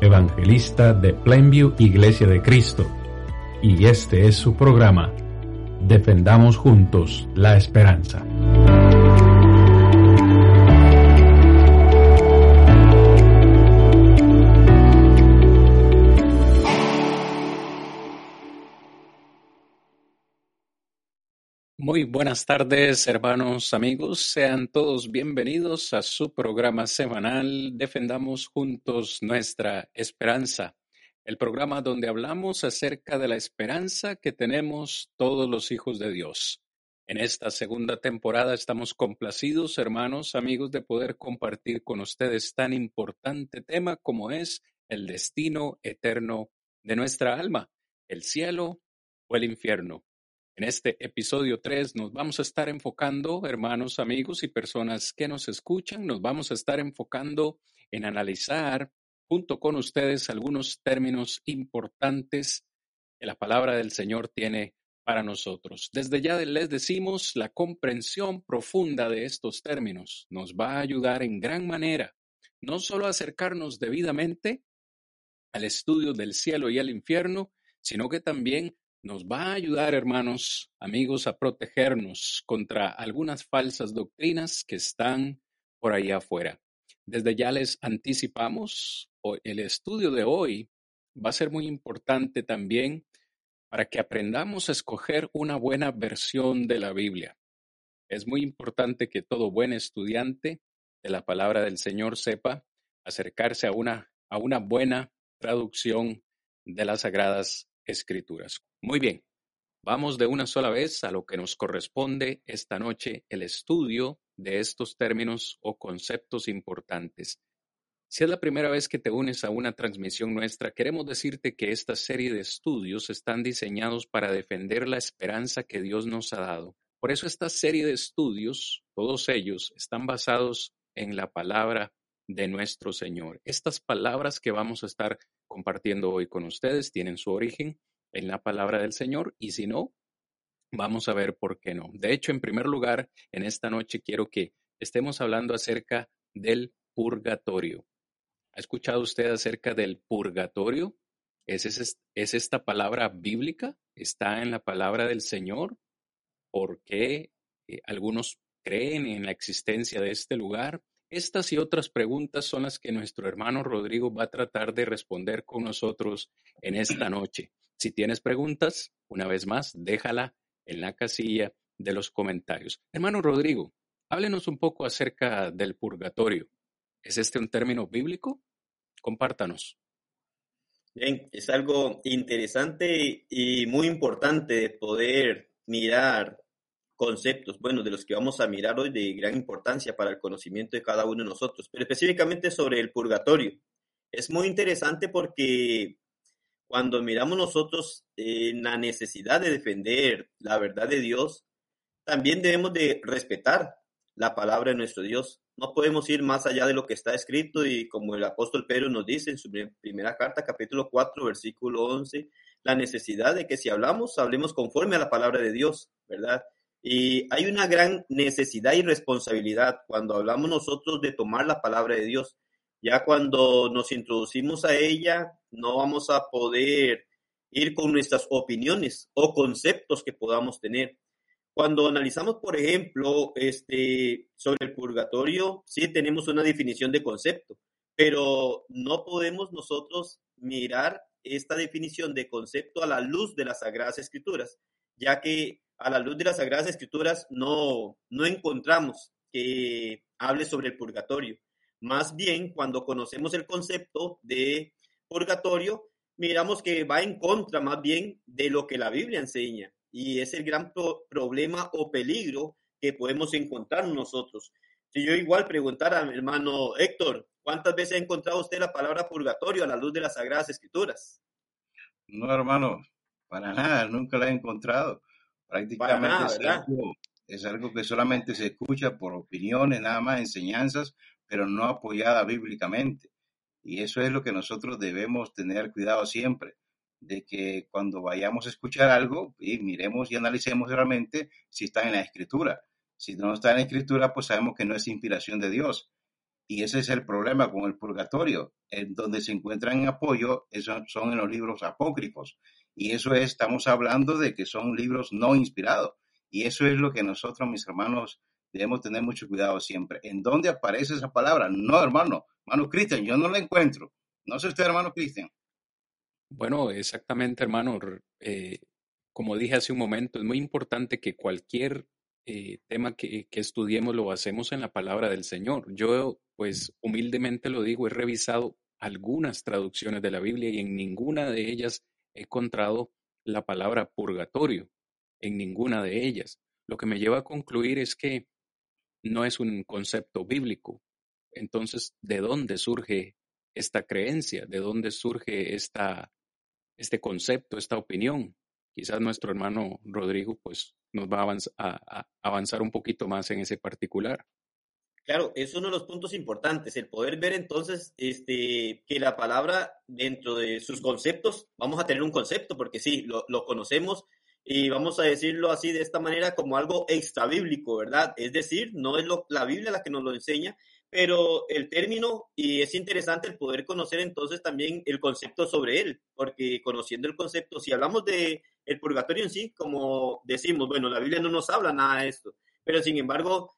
evangelista de Plainview Iglesia de Cristo, y este es su programa, Defendamos Juntos la Esperanza. Muy buenas tardes, hermanos, amigos. Sean todos bienvenidos a su programa semanal Defendamos Juntos Nuestra Esperanza, el programa donde hablamos acerca de la esperanza que tenemos todos los hijos de Dios. En esta segunda temporada estamos complacidos, hermanos, amigos, de poder compartir con ustedes tan importante tema como es el destino eterno de nuestra alma, el cielo o el infierno. En este episodio 3 nos vamos a estar enfocando, hermanos, amigos y personas que nos escuchan, nos vamos a estar enfocando en analizar junto con ustedes algunos términos importantes que la palabra del Señor tiene para nosotros. Desde ya les decimos, la comprensión profunda de estos términos nos va a ayudar en gran manera, no solo a acercarnos debidamente al estudio del cielo y al infierno, sino que también nos va a ayudar, hermanos, amigos, a protegernos contra algunas falsas doctrinas que están por ahí afuera. Desde ya les anticipamos, el estudio de hoy va a ser muy importante también para que aprendamos a escoger una buena versión de la Biblia. Es muy importante que todo buen estudiante de la palabra del Señor sepa acercarse a una, a una buena traducción de las Sagradas Escrituras. Muy bien, vamos de una sola vez a lo que nos corresponde esta noche, el estudio de estos términos o conceptos importantes. Si es la primera vez que te unes a una transmisión nuestra, queremos decirte que esta serie de estudios están diseñados para defender la esperanza que Dios nos ha dado. Por eso esta serie de estudios, todos ellos, están basados en la palabra de nuestro Señor. Estas palabras que vamos a estar compartiendo hoy con ustedes tienen su origen en la palabra del Señor y si no, vamos a ver por qué no. De hecho, en primer lugar, en esta noche quiero que estemos hablando acerca del purgatorio. ¿Ha escuchado usted acerca del purgatorio? ¿Es, es, esta palabra bíblica? ¿Está en la palabra del Señor? ¿Por qué eh, algunos creen en la existencia de este lugar? Estas y otras preguntas son las que nuestro hermano Rodrigo va a tratar de responder con nosotros en esta noche. Si tienes preguntas, una vez más, déjala en la casilla de los comentarios. Hermano Rodrigo, háblenos un poco acerca del purgatorio. ¿Es este un término bíblico? Compártanos. Bien, es algo interesante y muy importante de poder mirar conceptos, bueno, de los que vamos a mirar hoy de gran importancia para el conocimiento de cada uno de nosotros, pero específicamente sobre el purgatorio. Es muy interesante porque cuando miramos nosotros en la necesidad de defender la verdad de Dios, también debemos de respetar la palabra de nuestro Dios. No podemos ir más allá de lo que está escrito y como el apóstol Pedro nos dice en su primera carta, capítulo 4, versículo 11, la necesidad de que si hablamos, hablemos conforme a la palabra de Dios, ¿verdad? Y hay una gran necesidad y responsabilidad cuando hablamos nosotros de tomar la palabra de Dios. Ya cuando nos introducimos a ella, no vamos a poder ir con nuestras opiniones o conceptos que podamos tener. Cuando analizamos, por ejemplo, este, sobre el purgatorio, sí tenemos una definición de concepto, pero no podemos nosotros mirar esta definición de concepto a la luz de las Sagradas Escrituras, ya que a la luz de las Sagradas Escrituras no, no encontramos que hable sobre el purgatorio. Más bien, cuando conocemos el concepto de purgatorio, miramos que va en contra más bien de lo que la Biblia enseña. Y es el gran problema o peligro que podemos encontrar nosotros. Si yo igual preguntara a mi hermano Héctor, ¿Cuántas veces ha encontrado usted la palabra purgatorio a la luz de las Sagradas Escrituras? No, hermano, para nada, nunca la he encontrado. Prácticamente es, algo, es, algo, que solamente se escucha por opiniones, nada más enseñanzas, pero no apoyada bíblicamente. Y eso es lo que nosotros debemos tener cuidado siempre, de que cuando vayamos a escuchar algo, y miremos y analicemos realmente si está en la escritura. Si no está en la escritura, pues sabemos que no es inspiración de Dios. Y ese es el problema con el purgatorio, en donde se encuentran en apoyo, eso son en los libros apócrifos. Y eso es, estamos hablando de que son libros no inspirados. Y eso es lo que nosotros, mis hermanos, debemos tener mucho cuidado siempre. ¿En dónde aparece esa palabra? No, hermano, hermano Cristian, yo no la encuentro. No sé usted, hermano Cristian. Bueno, exactamente, hermano. Eh, como dije hace un momento, es muy importante que cualquier eh, tema que, que, estudiemos lo hacemos en la palabra del Señor. Yo, pues, humildemente lo digo, he revisado algunas traducciones de la Biblia y en ninguna de ellas he encontrado la palabra purgatorio, en ninguna de ellas. Lo que me lleva a concluir es que no es un concepto bíblico. Entonces, ¿de dónde surge esta creencia? ¿De dónde surge esta, este concepto, esta opinión? Quizás nuestro hermano Rodrigo pues, nos va a, avanzar un poquito más en ese particular. Claro, es uno de los puntos importantes, el poder ver entonces este, que la palabra dentro de sus conceptos, vamos a tener un concepto, porque sí, lo, lo conocemos, y vamos a decirlo así de esta manera como algo extra bíblico, ¿verdad? Es decir, no es lo, la Biblia la que nos lo enseña, pero el término, y es interesante el poder conocer entonces también el concepto sobre él, porque conociendo el concepto, si hablamos de el purgatorio en sí, como decimos, bueno, la Biblia no nos habla nada de esto, pero sin embargo,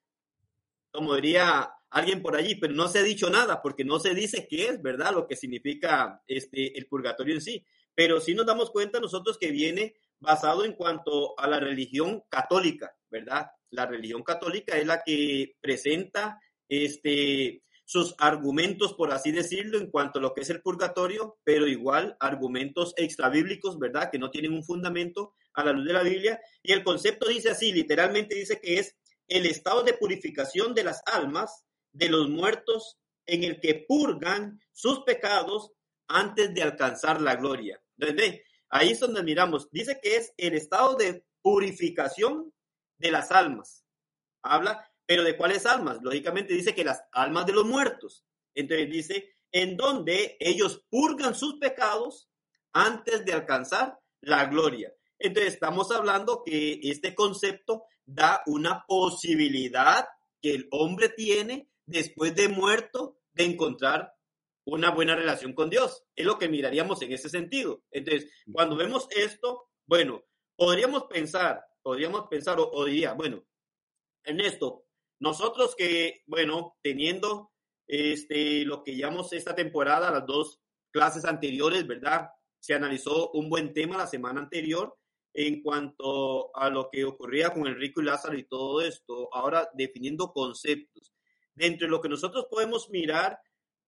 como diría alguien por allí, pero no se ha dicho nada, porque no se dice qué es, ¿verdad? Lo que significa este, el purgatorio en sí. Pero sí nos damos cuenta nosotros que viene basado en cuanto a la religión católica, ¿verdad? La religión católica es la que presenta este, sus argumentos, por así decirlo, en cuanto a lo que es el purgatorio, pero igual argumentos extrabíblicos, ¿verdad? Que no tienen un fundamento a la luz de la Biblia. Y el concepto dice así, literalmente dice que es el estado de purificación de las almas de los muertos en el que purgan sus pecados antes de alcanzar la gloria. Entonces, Ahí es donde miramos. Dice que es el estado de purificación de las almas. Habla, pero ¿de cuáles almas? Lógicamente dice que las almas de los muertos. Entonces dice, en donde ellos purgan sus pecados antes de alcanzar la gloria. Entonces estamos hablando que este concepto da una posibilidad que el hombre tiene después de muerto de encontrar una buena relación con Dios. Es lo que miraríamos en ese sentido. Entonces, cuando vemos esto, bueno, podríamos pensar, podríamos pensar o, diría, bueno, Ernesto, nosotros que, bueno, teniendo este, lo que llamamos esta temporada, las dos clases anteriores, ¿verdad? Se analizó un buen tema la semana anterior en cuanto a lo que ocurría con Enrico y Lázaro y todo esto, ahora definiendo conceptos. Dentro de lo que nosotros podemos mirar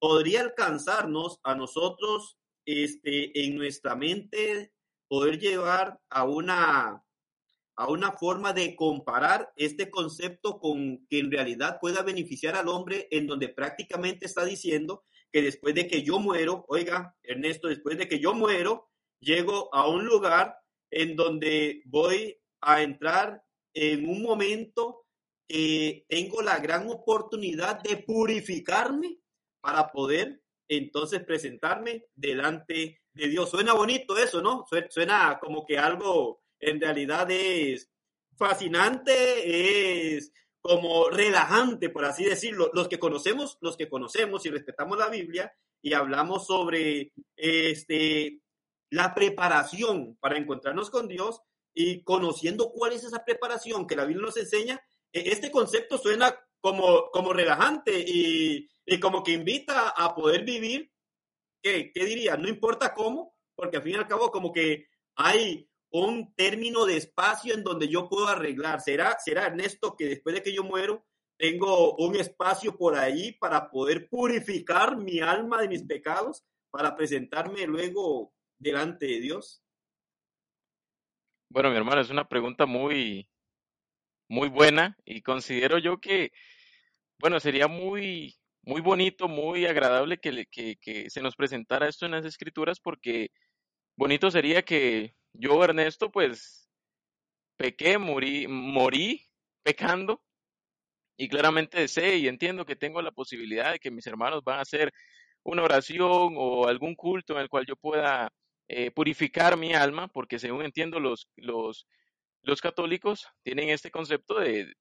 podría alcanzarnos a nosotros este, en nuestra mente poder llevar a una, a una forma de comparar este concepto con que en realidad pueda beneficiar al hombre en donde prácticamente está diciendo que después de que yo muero, oiga, Ernesto, después de que yo muero, llego a un lugar en donde voy a entrar en un momento que tengo la gran oportunidad de purificarme para poder entonces presentarme delante de Dios. Suena bonito eso, ¿no? Suena como que algo en realidad es fascinante, es como relajante, por así decirlo. Los que conocemos, los que conocemos y respetamos la Biblia y hablamos sobre este, la preparación para encontrarnos con Dios y conociendo cuál es esa preparación que la Biblia nos enseña, e, este concepto suena como, como relajante y, y como que invita a poder vivir, ¿qué, ¿qué diría? No importa cómo, porque al fin y al cabo como que hay un término de espacio en donde yo puedo arreglar. ¿Será, será Ernesto que después de que yo muero, tengo un espacio por ahí para poder purificar mi alma de mis pecados, para presentarme luego delante de Dios? Bueno, mi hermano, es una pregunta muy, muy buena y considero yo que, bueno, sería muy muy bonito, muy agradable que, que, se nos presentara esto en las escrituras porque bonito sería que yo, Ernesto, pues pequé, morí, morí pecando y claramente sé y entiendo que tengo la posibilidad de que mis hermanos van a hacer una oración o algún culto en el cual yo pueda eh, purificar mi alma, porque según entiendo los, los, los católicos tienen este concepto de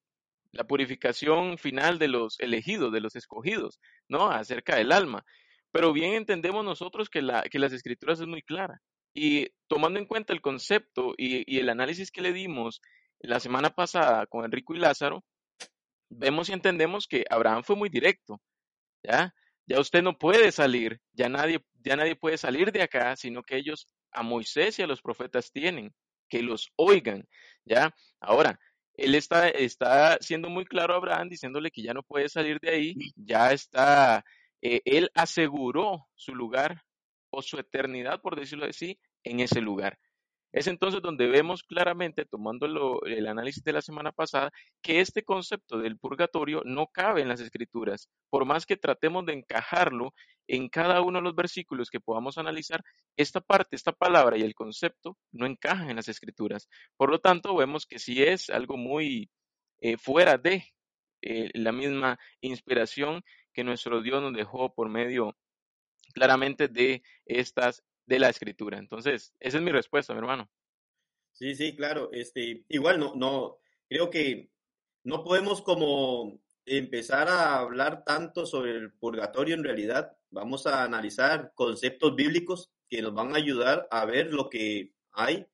la purificación final de los elegidos, de los escogidos, ¿no? Acerca del alma. Pero bien entendemos nosotros que, la, que las escrituras es muy clara. Y tomando en cuenta el concepto y, y el análisis que le dimos la semana pasada con Enrico y Lázaro, vemos y entendemos que Abraham fue muy directo, ¿ya? Ya usted no puede salir, ya nadie, ya nadie puede salir de acá, sino que ellos a Moisés y a los profetas tienen, que los oigan, ¿ya? Ahora, él está, está siendo muy claro a Abraham, diciéndole que ya no puede salir de ahí, ya está, eh, él aseguró su lugar o su eternidad, por decirlo así, en ese lugar. Es entonces donde vemos claramente, tomando el análisis de la semana pasada, que este concepto del purgatorio no cabe en las escrituras. Por más que tratemos de encajarlo en cada uno de los versículos que podamos analizar, esta parte, esta palabra y el concepto no encajan en las escrituras. Por lo tanto, vemos que sí es algo muy eh, fuera de eh, la misma inspiración que nuestro Dios nos dejó por medio claramente de estas de la escritura. Entonces, esa es mi respuesta, mi hermano. Sí, sí, claro. Este, igual no, no, creo que no podemos como empezar a hablar tanto sobre el purgatorio en realidad. Vamos a analizar conceptos bíblicos que nos van a ayudar a ver lo que hay,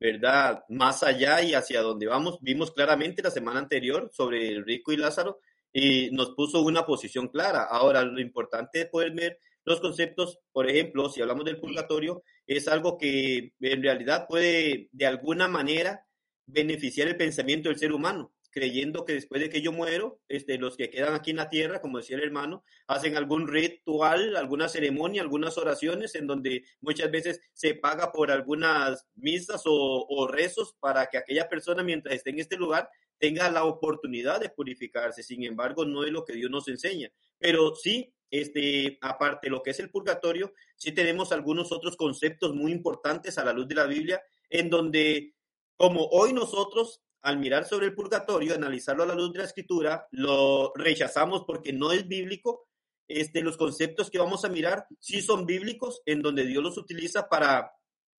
¿verdad? Más allá y hacia dónde vamos. Vimos claramente la semana anterior sobre el rico y Lázaro y nos puso una posición clara. Ahora, lo importante es poder ver los conceptos, por ejemplo, si hablamos del purgatorio, es algo que en realidad puede de alguna manera beneficiar el pensamiento del ser humano, creyendo que después de que yo muero, este, los que quedan aquí en la tierra, como decía el hermano, hacen algún ritual, alguna ceremonia, algunas oraciones en donde muchas veces se paga por algunas misas o, o rezos para que aquella persona mientras esté en este lugar tenga la oportunidad de purificarse. Sin embargo, no es lo que Dios nos enseña. Pero sí este, aparte lo que es el purgatorio, sí tenemos algunos otros conceptos muy importantes a la luz de la Biblia, en donde, como hoy nosotros, al mirar sobre el purgatorio, analizarlo a la luz de la escritura, lo rechazamos porque no es bíblico. Este, los conceptos que vamos a mirar sí son bíblicos, en donde Dios los utiliza para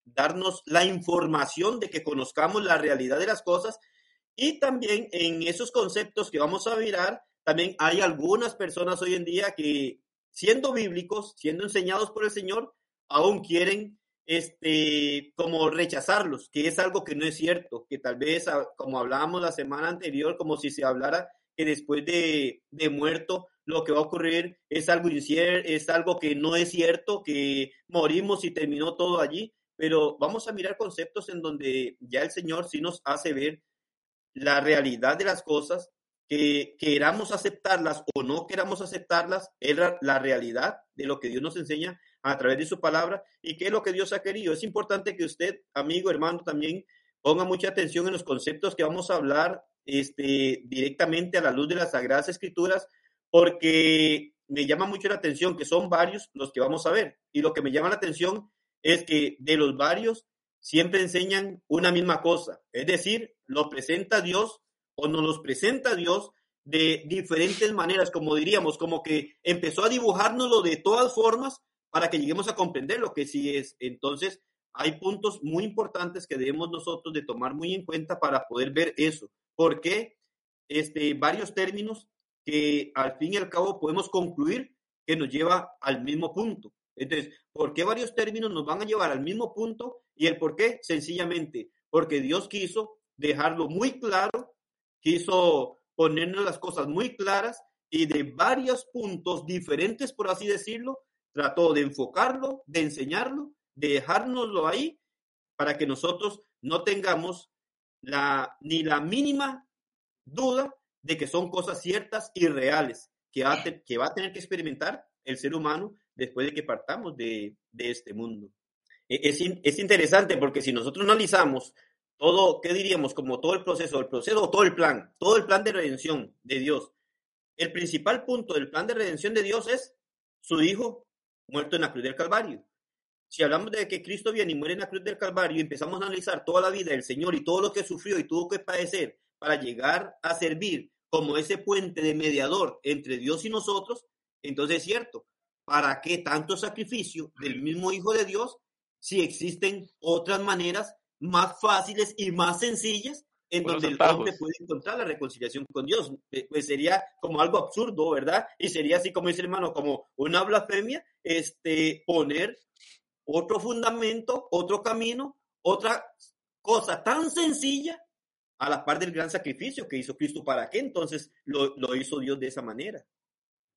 darnos la información de que conozcamos la realidad de las cosas. Y también en esos conceptos que vamos a mirar, también hay algunas personas hoy en día que siendo bíblicos, siendo enseñados por el Señor, aún quieren este, como rechazarlos, que es algo que no es cierto, que tal vez, ah, como hablábamos la semana anterior, como si se hablara que después de, de muerto lo que va a ocurrir es algo incierto, es algo que no es cierto, que morimos y terminó todo allí, pero vamos a mirar conceptos en donde ya el Señor sí nos hace ver la realidad de las cosas que queramos aceptarlas o no queramos aceptarlas, es la realidad de lo que Dios nos enseña a través de su palabra y qué es lo que Dios ha querido. Es importante que usted, amigo, hermano, también ponga mucha atención en los conceptos que vamos a hablar este, directamente a la luz de las Sagradas Escrituras, porque me llama mucho la atención que son varios los que vamos a ver. Y lo que me llama la atención es que de los varios siempre enseñan una misma cosa, es decir, lo presenta Dios o nos los presenta Dios de diferentes maneras, como diríamos, como que empezó a dibujárnoslo de todas formas para que lleguemos a comprender lo que sí es. Entonces, hay puntos muy importantes que debemos nosotros de tomar muy en cuenta para poder ver eso. ¿Por qué? Este, varios términos que al fin y al cabo podemos concluir que nos lleva al mismo punto. Entonces, ¿por qué varios términos nos van a llevar al mismo punto? Y el por qué, sencillamente, porque Dios quiso dejarlo muy claro quiso ponernos las cosas muy claras y de varios puntos diferentes, por así decirlo, trató de enfocarlo, de enseñarlo, de dejárnoslo ahí para que nosotros no tengamos ni la mínima duda de que son cosas ciertas y reales que va, a tener que experimentar el ser humano después de que partamos de, de este mundo. E, es, es interesante porque si nosotros analizamos todo, ¿qué diríamos? Como todo el proceso, el proceso o todo el plan, todo el plan de redención de Dios. el principal punto del plan de redención de Dios es su Hijo muerto en la cruz del Calvario. Si hablamos de que Cristo viene y muere en la cruz del Calvario y empezamos a analizar toda la vida del Señor y todo lo que sufrió y tuvo que padecer para llegar a servir como ese puente de mediador entre Dios y nosotros, entonces es cierto, ¿para qué tanto sacrificio del mismo Hijo de Dios si existen otras maneras más fáciles y más sencillas en donde el hombre puede encontrar la reconciliación con Dios. Eh, pues sería como algo absurdo, ¿verdad? Y sería así como dice el hermano, como una blasfemia, este, poner otro fundamento, otro camino, otra cosa tan sencilla a la par del gran sacrificio que hizo Cristo. ¿Para qué entonces lo, lo hizo Dios de esa manera?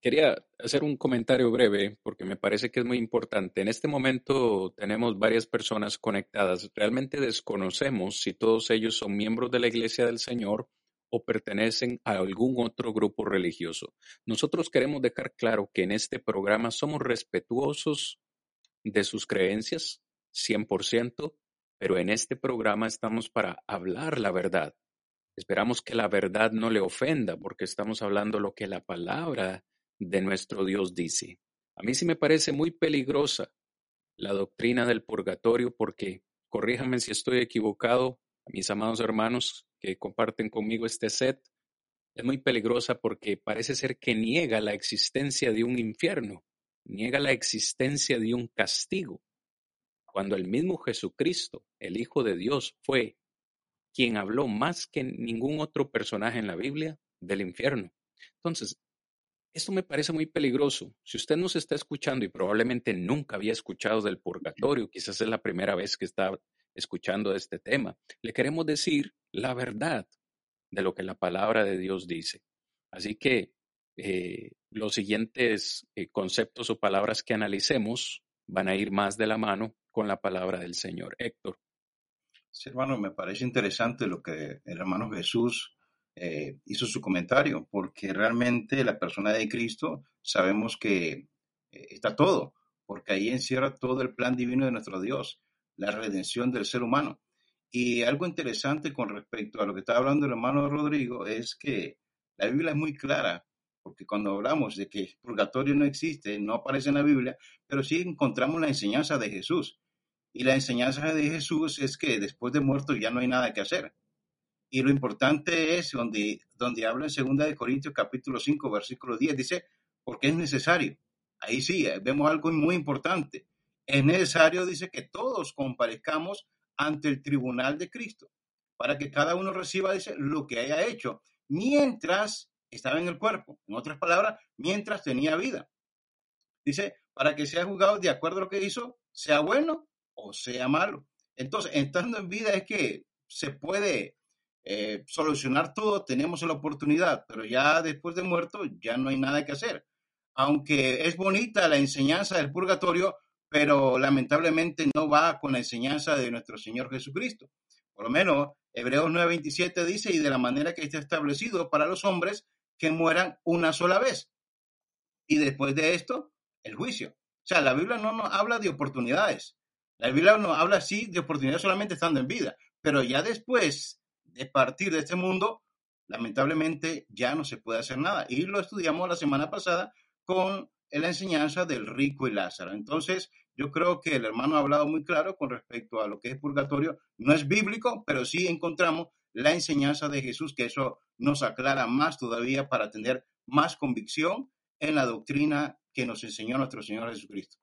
Quería hacer un comentario breve porque me parece que es muy importante. En este momento tenemos varias personas conectadas. Realmente desconocemos si todos ellos son miembros de la Iglesia del Señor o pertenecen a algún otro grupo religioso. Nosotros queremos dejar claro que en este programa somos respetuosos de sus creencias, 100%, pero en este programa estamos para hablar la verdad. Esperamos que la verdad no le ofenda porque estamos hablando lo que la palabra de nuestro Dios dice. A mí sí me parece muy peligrosa la doctrina del purgatorio porque, corríjame si estoy equivocado, a mis amados hermanos que comparten conmigo este set, es muy peligrosa porque parece ser que niega la existencia de un infierno, niega la existencia de un castigo, cuando el mismo Jesucristo, el Hijo de Dios, fue quien habló más que ningún otro personaje en la Biblia del infierno. Entonces, esto me parece muy peligroso. Si usted nos está escuchando y probablemente nunca había escuchado del purgatorio, quizás es la primera vez que está escuchando este tema, le queremos decir la verdad de lo que la palabra de Dios dice. Así que eh, los siguientes eh, conceptos o palabras que analicemos van a ir más de la mano con la palabra del Señor. Héctor. Sí, hermano, me parece interesante lo que el hermano Jesús eh, hizo su comentario, porque realmente la persona de Cristo sabemos que eh, está todo, porque ahí encierra todo el plan divino de nuestro Dios, la redención del ser humano. Y algo interesante con respecto a lo que está hablando el hermano Rodrigo es que la Biblia es muy clara, porque cuando hablamos de que purgatorio no existe, no aparece en la Biblia, pero sí encontramos la enseñanza de Jesús. Y la enseñanza de Jesús es que después de muerto ya no hay nada que hacer. Y lo importante es donde, donde habla en 2 de Corintios capítulo 5, versículo 10, dice, porque es necesario. Ahí sí, eh, vemos algo muy importante. Es necesario, dice, que todos comparezcamos ante el tribunal de Cristo, para que cada uno reciba, dice, lo que haya hecho, mientras estaba en el cuerpo. En otras palabras, mientras tenía vida. Dice, para que sea juzgado de acuerdo a lo que hizo, sea bueno o sea malo. Entonces, estando en vida es que se puede eh, solucionar todo, tenemos la oportunidad, pero ya después de muerto ya no hay nada que hacer. Aunque es bonita la enseñanza del purgatorio, pero lamentablemente no va con la enseñanza de nuestro Señor Jesucristo. Por lo menos Hebreos 9:27 dice, y de la manera que está establecido para los hombres que mueran una sola vez. Y después de esto, el juicio. O sea, la Biblia no nos habla de oportunidades. La Biblia nos habla, sí, de oportunidades solamente estando en vida, pero ya después de partir de este mundo, lamentablemente ya no se puede hacer nada. Y lo estudiamos la semana pasada con la enseñanza del rico y Lázaro. Entonces, yo creo que el hermano ha hablado muy claro con respecto a lo que es purgatorio. No es bíblico, pero sí encontramos la enseñanza de Jesús, que eso nos aclara más todavía para tener más convicción en la doctrina que nos enseñó nuestro Señor Jesucristo.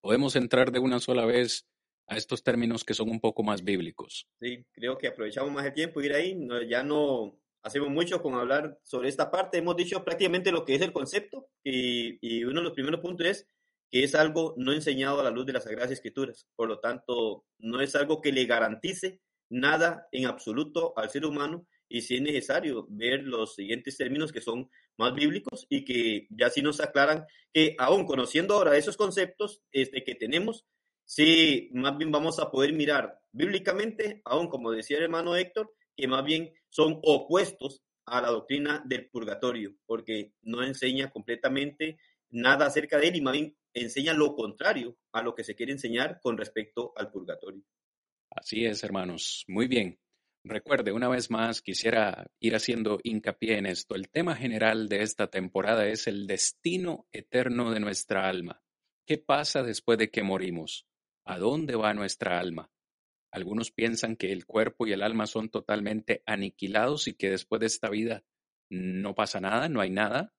Podemos entrar de una sola vez a estos términos que son un poco más bíblicos. Sí, creo que aprovechamos más el tiempo ir ahí, ya no hacemos mucho con hablar sobre esta parte, hemos dicho prácticamente lo que es el concepto y, y uno de los primeros puntos es que es algo no enseñado a la luz de las Sagradas Escrituras, por lo tanto no es algo que le garantice nada en absoluto al ser humano y si es necesario ver los siguientes términos que son más bíblicos y que ya sí nos aclaran que aún conociendo ahora esos conceptos este, que tenemos, sí, más bien vamos a poder mirar bíblicamente, aún como decía el hermano Héctor, que más bien son opuestos a la doctrina del purgatorio, porque no enseña completamente nada acerca de él y más bien enseña lo contrario a lo que se quiere enseñar con respecto al purgatorio. Así es, hermanos. Muy bien. recuerde, una vez más, quisiera ir haciendo hincapié en esto. El tema general de esta temporada es el destino eterno de nuestra alma. ¿Qué pasa después de que morimos? ¿A dónde va nuestra alma? Algunos piensan que el cuerpo y el alma son totalmente aniquilados y que después de esta vida no pasa nada, no hay nada.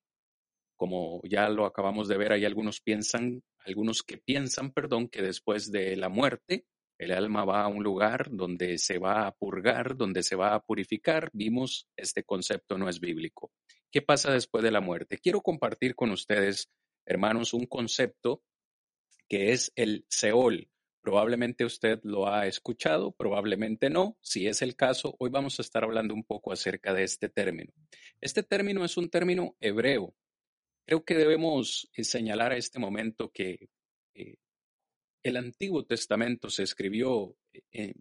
Como ya lo acabamos de ver, hay algunos piensan, algunos que piensan, perdón, que después de la muerte el alma va a un lugar donde se va a purgar, donde se va a purificar. Vimos este concepto no es bíblico. ¿Qué pasa después de la muerte? Quiero compartir con ustedes, hermanos, un concepto que es el Seol. Probablemente usted lo ha escuchado, probablemente no. Si es el caso, hoy vamos a estar hablando un poco acerca de este término. Este término es un término hebreo. Creo que debemos eh, señalar a este momento que eh, el Antiguo Testamento se escribió en,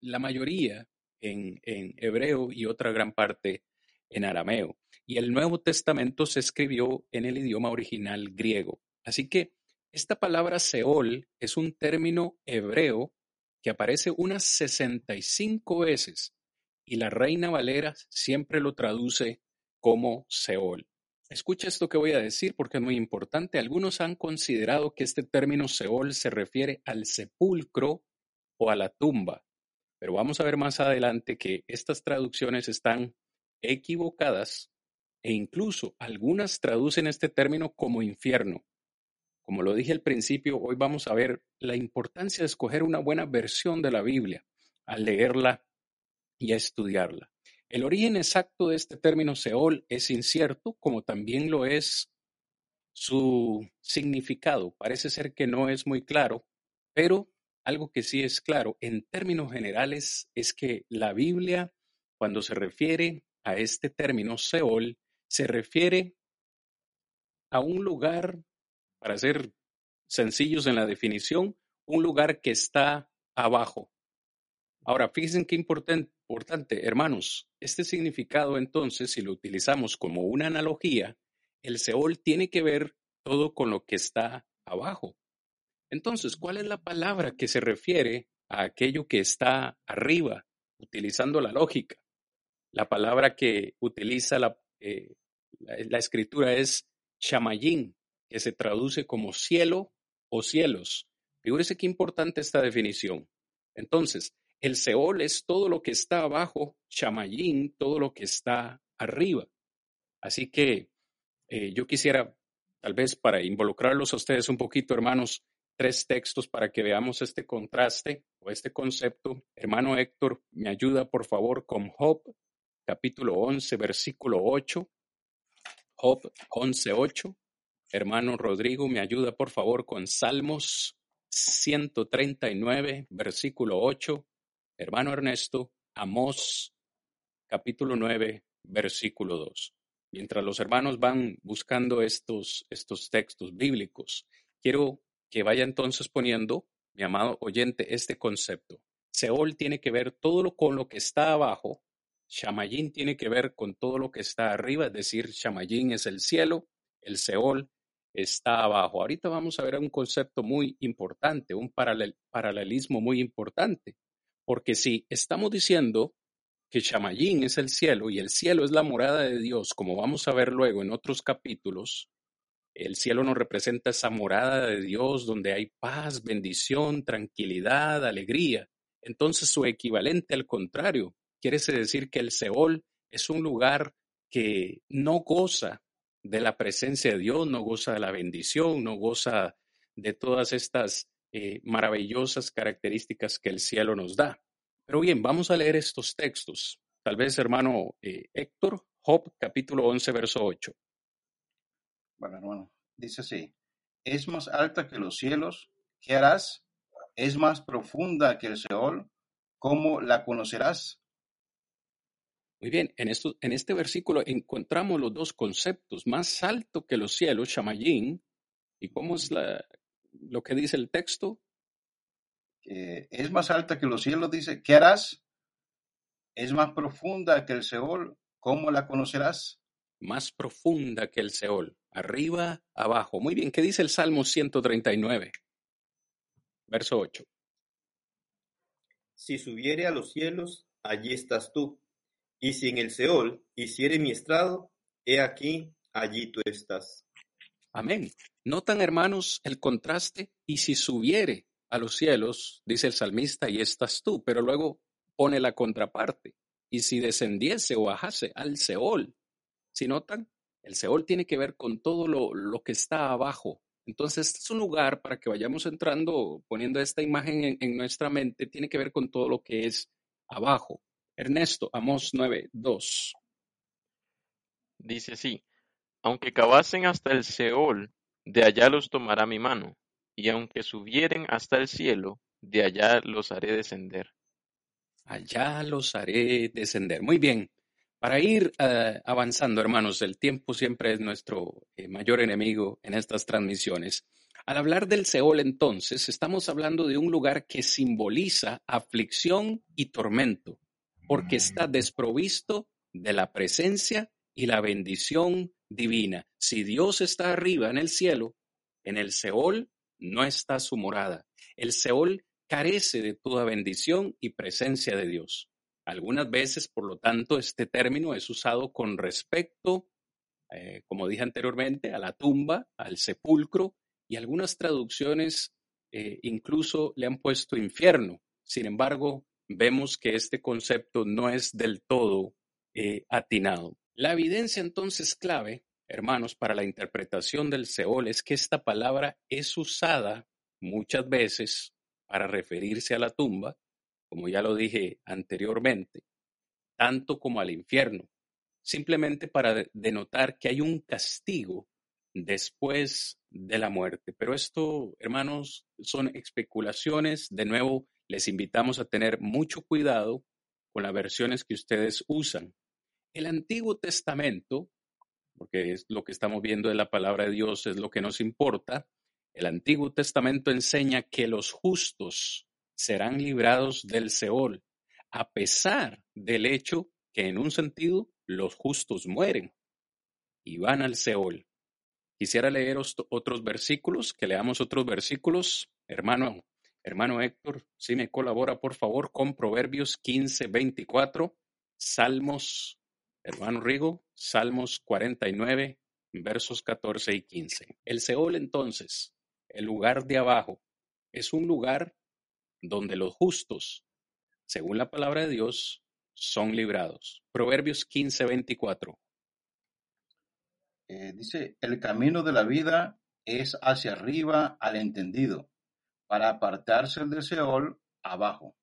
la mayoría en hebreo y otra gran parte en arameo. Y el Nuevo Testamento se escribió en el idioma original griego. Así que esta palabra Seol es un término hebreo que aparece unas 65 veces y la Reina Valera siempre lo traduce como Seol. Escucha esto que voy a decir porque es muy importante. Algunos han considerado que este término Seol se refiere al sepulcro o a la tumba, pero vamos a ver más adelante que estas traducciones están equivocadas e incluso algunas traducen este término como infierno. Como lo dije al principio, hoy vamos a ver la importancia de escoger una buena versión de la Biblia al leerla y a estudiarla. El origen exacto de este término Seol es incierto, como también lo es su significado. Parece ser que no es muy claro, pero algo que sí es claro en términos generales es que la Biblia, cuando se refiere a este término Seol, se refiere a un lugar para ser sencillos en la definición, un lugar que está abajo. Ahora, fíjense qué importante, hermanos, este significado entonces, si lo utilizamos como una analogía, el Seol tiene que ver todo con lo que está abajo. Entonces, ¿cuál es la palabra que se refiere a aquello que está arriba, utilizando la lógica? La palabra que utiliza la, eh, escritura es chamayín, que se traduce como cielo o cielos. Figúrese qué importante esta definición. Entonces, el Seol es todo lo que está abajo, Chamayín, todo lo que está arriba. Así que eh, yo quisiera, tal vez para involucrarlos a ustedes un poquito, hermanos, tres textos para que veamos este contraste o este concepto. Hermano Héctor, me ayuda por favor con Job, capítulo 11, versículo 8. Job 11, 8. Hermano Rodrigo, me ayuda por favor con Salmos 139, versículo 8. Hermano Ernesto, Amós, capítulo 9, versículo 2. Mientras los hermanos van buscando estos, estos textos bíblicos, quiero que vaya entonces poniendo, mi amado oyente, este concepto. Seol tiene que ver todo lo con lo que está abajo, Shamayín tiene que ver con todo lo que está arriba, es decir, Shamayín es el cielo, el Seol está abajo. Ahorita vamos a ver un concepto muy importante, un paralelismo muy importante, porque si estamos diciendo que Shamayín es el cielo y el cielo es la morada de Dios, como vamos a ver luego en otros capítulos, el cielo nos representa esa morada de Dios donde hay paz, bendición, tranquilidad, alegría. Entonces su equivalente al contrario, quiere decir que el Seol es un lugar que no goza de la presencia de Dios, no goza de la bendición, no goza de todas estas eh, maravillosas características que el cielo nos da. Pero bien, vamos a leer estos textos. Tal vez, hermano eh, Héctor, Job capítulo 11, verso 8. Bueno, hermano, dice así, es más alta que los cielos, ¿qué harás? Es más profunda que el Seol, ¿cómo la conocerás? Muy bien, en, esto, en este versículo encontramos los dos conceptos, más alto que los cielos, Shamayín, y cómo es la, lo que dice el texto. es más alta que los cielos, dice, ¿qué harás? Es más profunda que el Seol, ¿cómo la conocerás? Más profunda que el Seol, arriba, abajo. Muy bien, ¿qué dice el Salmo 139? Verso 8. Si subiere a los cielos, allí estás tú. Y si en el Seol hiciere mi estrado, he aquí, allí tú estás. Amén. Notan, hermanos, el contraste. Y si subiere a los cielos, dice el salmista, y estás tú, pero luego pone la contraparte. Y si descendiese o bajase al Seol, si notan, el Seol tiene que ver con todo lo, lo que está abajo. Entonces, este es un lugar para que vayamos entrando, poniendo esta imagen en, en nuestra mente, tiene que ver con todo lo que es abajo. Ernesto, Amos 9, 2. Dice así, aunque cavasen hasta el Seol, de allá los tomará mi mano, y aunque subieren hasta el cielo, de allá los haré descender. Allá los haré descender. Muy bien. Para ir eh, avanzando, hermanos, el tiempo siempre es nuestro eh, mayor enemigo en estas transmisiones. Al hablar del Seol, entonces, estamos hablando de un lugar que simboliza aflicción y tormento, porque está desprovisto de la presencia y la bendición divina. Si Dios está arriba en el cielo, en el Seol no está su morada. El Seol carece de toda bendición y presencia de Dios. Algunas veces, por lo tanto, este término es usado con respecto, eh, como dije anteriormente, a la tumba, al sepulcro, y algunas traducciones eh, incluso le han puesto infierno. Sin embargo, vemos que este concepto no es del todo eh, atinado. La evidencia entonces clave, hermanos, para la interpretación del Seol es que esta palabra es usada muchas veces para referirse a la tumba, como ya lo dije anteriormente, tanto como al infierno, simplemente para denotar que hay un castigo después de la muerte. Pero esto, hermanos, son especulaciones. De nuevo, les invitamos a tener mucho cuidado con las versiones que ustedes usan. El Antiguo Testamento, porque es lo que estamos viendo de la palabra de Dios, es lo que nos importa, el Antiguo Testamento enseña que los justos serán librados del Seol, a pesar del hecho que en un sentido los justos mueren y van al Seol. Quisiera leer otros versículos, que leamos otros versículos. Hermano, hermano Héctor, si me colabora por favor con Proverbios 15, 24, Salmos Hermano Rigo, Salmos 49, versos 14 y 15. El Seol entonces, el lugar de abajo, es un lugar donde los justos, según la palabra de Dios, son librados. Proverbios 15, 24. Eh, dice, el camino de la vida es hacia arriba al entendido, para apartarse del Seol abajo.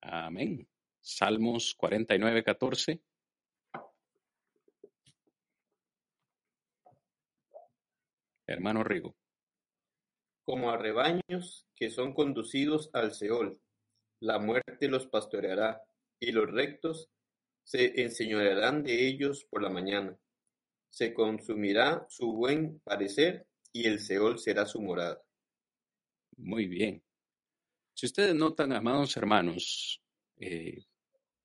Amén. Salmos 49, 14. Hermano Rigo. Como a rebaños que son conducidos al Seol, la muerte los pastoreará, y los rectos se enseñorearán de ellos por la mañana. Se consumirá su buen parecer, y el Seol será su morada. Muy bien. Si ustedes notan, amados hermanos, eh,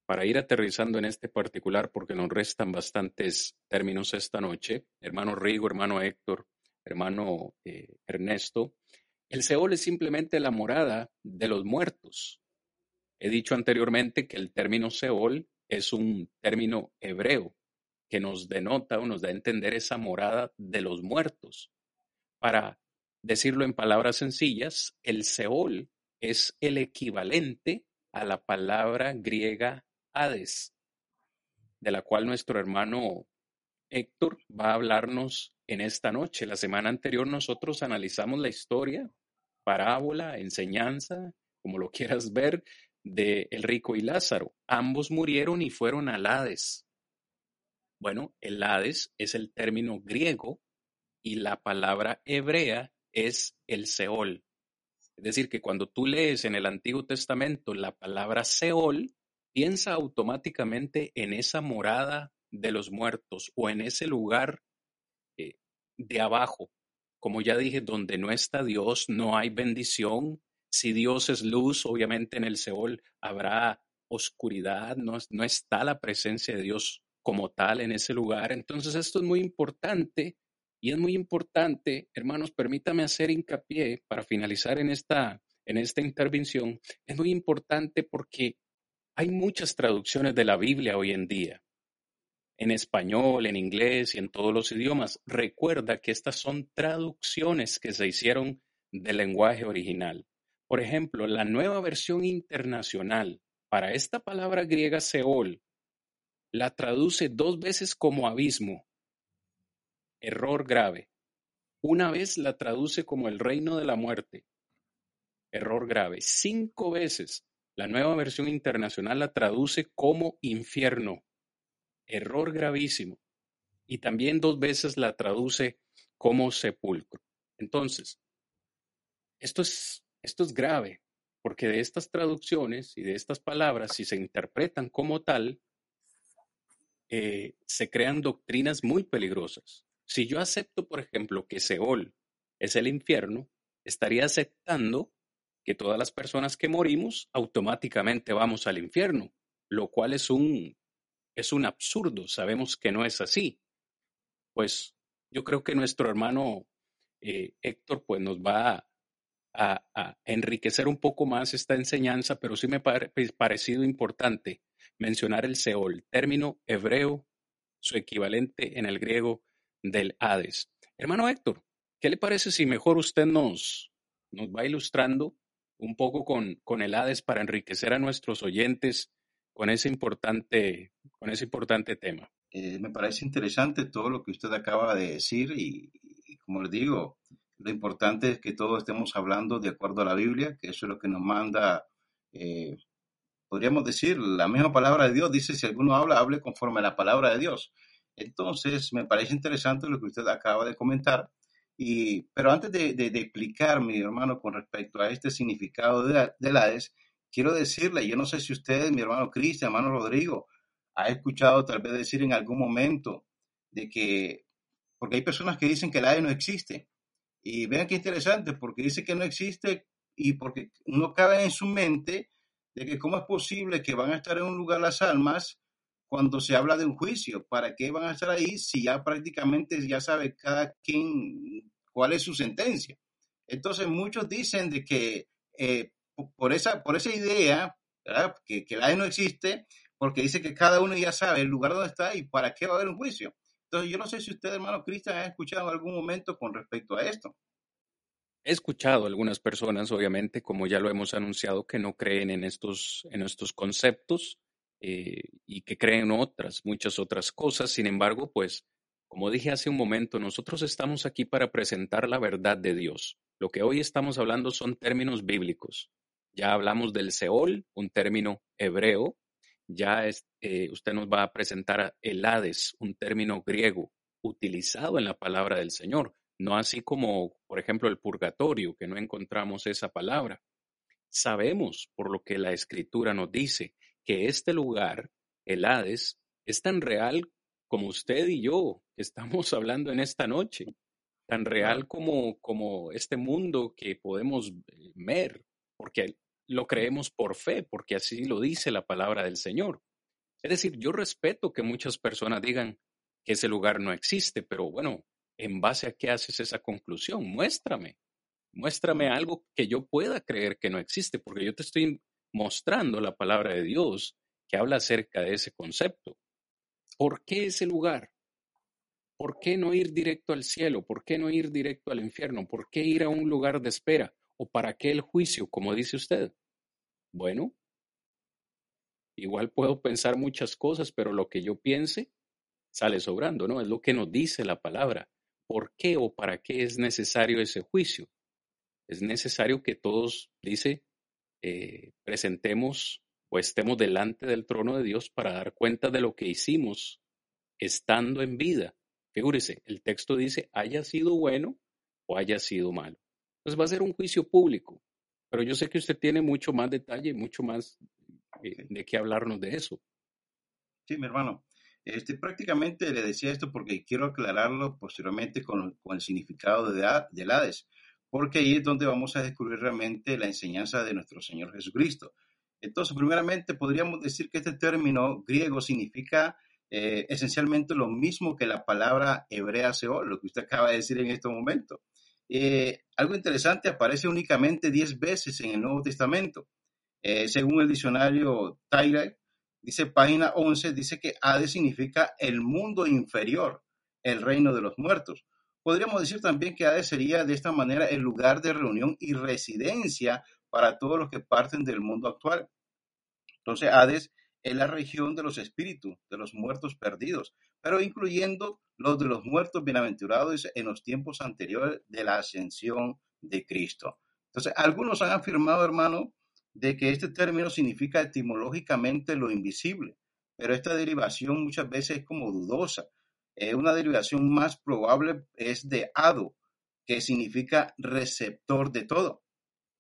para ir aterrizando en este particular, porque nos restan bastantes términos esta noche, hermano Rigo, hermano Héctor, hermano eh, Ernesto, el Seol es simplemente la morada de los muertos. He dicho anteriormente que el término Seol es un término hebreo que nos denota o nos da a entender esa morada de los muertos. Para decirlo en palabras sencillas, el Seol es el equivalente a la palabra griega Hades, de la cual nuestro hermano Héctor va a hablarnos en esta noche. La semana anterior nosotros analizamos la historia, parábola, enseñanza, como lo quieras ver, de el rico y Lázaro. Ambos murieron y fueron al Hades. Bueno, el Hades es el término griego y la palabra hebrea es el Seol. Es decir, que cuando tú lees en el Antiguo Testamento la palabra Seol, piensa automáticamente en esa morada de los muertos o en ese lugar de abajo. Como ya dije, donde no está Dios, no hay bendición. Si Dios es luz, obviamente en el Seol habrá oscuridad, no, no está la presencia de Dios como tal en ese lugar. Entonces esto es muy importante y es muy importante, hermanos, permítame hacer hincapié para finalizar en esta, en esta intervención, es muy importante porque Hay muchas traducciones de la Biblia hoy en día, en español, en inglés y en todos los idiomas. Recuerda que estas son traducciones que se hicieron del lenguaje original. Por ejemplo, la nueva versión internacional para esta palabra griega Seol la traduce dos veces como abismo. Error grave. Una vez la traduce como el reino de la muerte. Error grave. Cinco veces la nueva versión internacional la traduce como infierno. Error gravísimo. Y también dos veces la traduce como sepulcro. Entonces, esto es, esto es grave, porque de estas traducciones y de estas palabras, si se interpretan como tal, eh, se crean doctrinas muy peligrosas. Si yo acepto, por ejemplo, que Seol es el infierno, estaría aceptando que todas las personas que morimos automáticamente vamos al infierno, lo cual es un, es un absurdo, sabemos que no es así. Pues yo creo que nuestro hermano eh, Héctor pues nos va a, enriquecer un poco más esta enseñanza, pero sí me ha parecido importante mencionar el Seol, término hebreo, su equivalente en el griego del Hades. Hermano Héctor, ¿qué le parece si mejor usted nos, nos va ilustrando un poco con, con el Hades para enriquecer a nuestros oyentes con ese importante, con ese importante tema? Eh, me parece interesante todo lo que usted acaba de decir y, como le digo, lo importante es que todos estemos hablando de acuerdo a la Biblia, que eso es lo que nos manda, eh, podríamos decir, la misma palabra de Dios dice, si alguno habla, hable conforme a la palabra de Dios. Entonces, me parece interesante lo que usted acaba de comentar. Y, pero antes de, de, explicar, mi hermano, con respecto a este significado de, de Hades, quiero decirle, yo no sé si usted, mi hermano Cristian, hermano Rodrigo, ha escuchado tal vez decir en algún momento de que, porque hay personas que dicen que el Hades no existe. Y vean qué interesante, porque dice que no existe y porque no cabe en su mente de que cómo es posible que van a estar en un lugar las almas cuando se habla de un juicio. ¿Para qué van a estar ahí si ya prácticamente ya sabe cada quien cuál es su sentencia? Entonces muchos dicen de que eh, por, esa, por esa idea, que, que la no existe, porque dice que cada uno ya sabe el lugar donde está y para qué va a haber un juicio. Entonces yo no sé si usted, hermano Cristian, ha escuchado algún momento con respecto a esto. He escuchado algunas personas, obviamente, como ya lo hemos anunciado, que no creen en estos, en estos conceptos eh, y que creen otras, muchas otras cosas. Sin embargo, pues, como dije hace un momento, nosotros estamos aquí para presentar la verdad de Dios. Lo que hoy estamos hablando son términos bíblicos. Ya hablamos del Seol, un término hebreo. Ya eh, usted nos va a presentar el Hades, un término griego utilizado en la palabra del Señor, no así como, por ejemplo, el purgatorio, que no encontramos esa palabra. Sabemos, por lo que la escritura nos dice, que este lugar, el Hades, es tan real como usted y yo que estamos hablando en esta noche, tan real como, como este mundo que podemos ver, porque lo creemos por fe, porque así lo dice la palabra del Señor. Es decir, yo respeto que muchas personas digan que ese lugar no existe, pero bueno, ¿en base a qué haces esa conclusión? Muéstrame, muéstrame algo que yo pueda creer que no existe, porque yo te estoy mostrando la palabra de Dios que habla acerca de ese concepto. ¿Por qué ese lugar? ¿Por qué no ir directo al cielo? ¿Por qué no ir directo al infierno? ¿Por qué ir a un lugar de espera? ¿O para qué el juicio, como dice usted? Bueno, igual puedo pensar muchas cosas, pero lo que yo piense sale sobrando, ¿no? Es lo que nos dice la palabra. ¿Por qué o para qué es necesario ese juicio? Es necesario que todos, dice, eh, presentemos o estemos delante del trono de Dios para dar cuenta de lo que hicimos estando en vida. Figúrese, el texto dice, haya sido bueno o haya sido malo. Entonces va a ser un juicio público, pero yo sé que usted tiene mucho más detalle, mucho más eh, de qué hablarnos de eso. Sí, mi hermano. Este, prácticamente le decía esto porque quiero aclararlo posteriormente con, con el significado de, de Hades porque ahí es donde vamos a descubrir realmente la enseñanza de nuestro Señor Jesucristo. Entonces, primeramente, podríamos decir que este término griego significa eh, esencialmente lo mismo que la palabra hebrea Seol, lo que usted acaba de decir en este momento. Eh, algo interesante, aparece únicamente diez veces en el Nuevo Testamento. Eh, según el diccionario Tyler, dice página 11, dice que Hades significa el mundo inferior, el reino de los muertos. Podríamos decir también que Hades sería de esta manera el lugar de reunión y residencia para todos los que parten del mundo actual. Entonces, Hades es la región de los espíritus, de los muertos perdidos, pero incluyendo los de los muertos bienaventurados en los tiempos anteriores de la ascensión de Cristo. Entonces, algunos han afirmado, hermano, de que este término significa etimológicamente lo invisible, pero esta derivación muchas veces es como dudosa. Eh, una derivación más probable es de ado, que significa receptor de todo.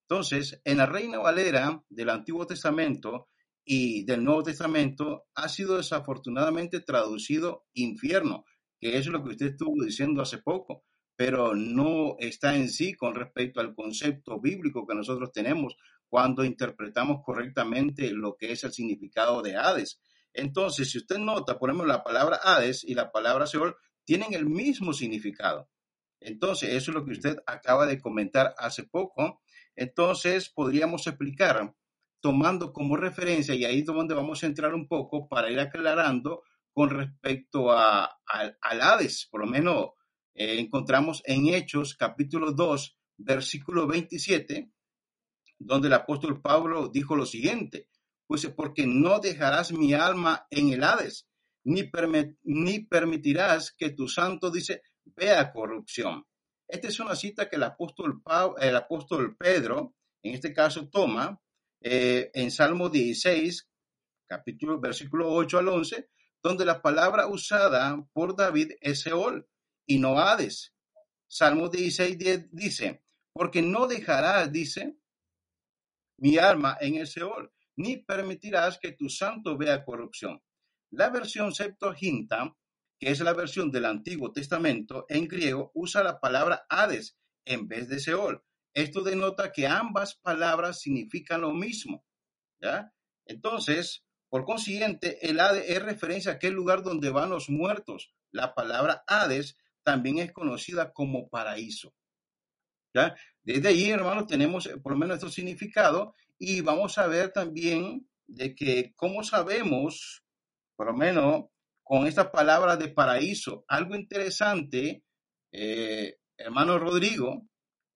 Entonces, en la Reina Valera del Antiguo Testamento y del Nuevo Testamento ha sido desafortunadamente traducido infierno, que es lo que usted estuvo diciendo hace poco, pero no está en sí con respecto al concepto bíblico que nosotros tenemos cuando interpretamos correctamente lo que es el significado de Hades. Entonces, si usted nota, por ejemplo, la palabra Hades y la palabra Seol tienen el mismo significado. Entonces, eso es lo que usted acaba de comentar hace poco. Entonces, podríamos explicar tomando como referencia, y ahí es donde vamos a entrar un poco para ir aclarando con respecto a, al Hades, por lo menos eh, encontramos en Hechos capítulo 2, versículo 27, donde el apóstol Pablo dijo lo siguiente, pues porque no dejarás mi alma en el Hades, ni, permitirás que tu santo, dice, vea corrupción. Esta es una cita que el apóstol, Pedro, en este caso, toma eh, en Salmo 16, capítulo, versículo 8 al 11, donde la palabra usada por David es Seol y no Hades. Salmo 16 dice, porque no dejarás, dice, mi alma en el Seol, ni permitirás que tu santo vea corrupción. La versión Septuaginta, que es la versión del Antiguo Testamento en griego, usa la palabra Hades en vez de Seol. Esto denota que ambas palabras significan lo mismo. ¿ya? Entonces, por consiguiente, el Hades es referencia a aquel lugar donde van los muertos. La palabra Hades también es conocida como paraíso. ¿ya? Desde ahí, hermanos, tenemos eh, por lo menos estos significado y vamos a ver también de que cómo sabemos, por lo menos con esta palabra de paraíso, algo interesante, eh, hermano Rodrigo,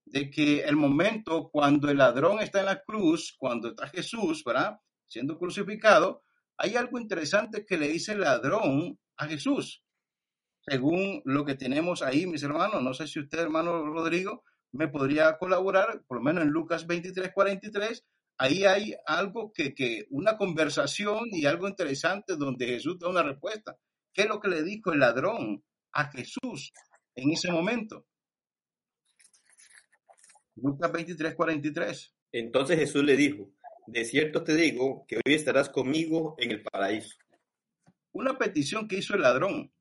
de que el momento cuando el ladrón está en la cruz, cuando está Jesús, ¿verdad? Siendo crucificado, hay algo interesante que le dice el ladrón a Jesús. Según lo que tenemos ahí, mis hermanos, no sé si usted, hermano Rodrigo, me podría colaborar, por lo menos en Lucas 23, 43, ahí hay algo que, que, una conversación y algo interesante donde Jesús da una respuesta. ¿Qué es lo que le dijo el ladrón a Jesús en ese momento? Lucas 23, 43. Entonces Jesús le dijo, de cierto te digo que hoy estarás conmigo en el paraíso. Una petición que hizo el ladrón.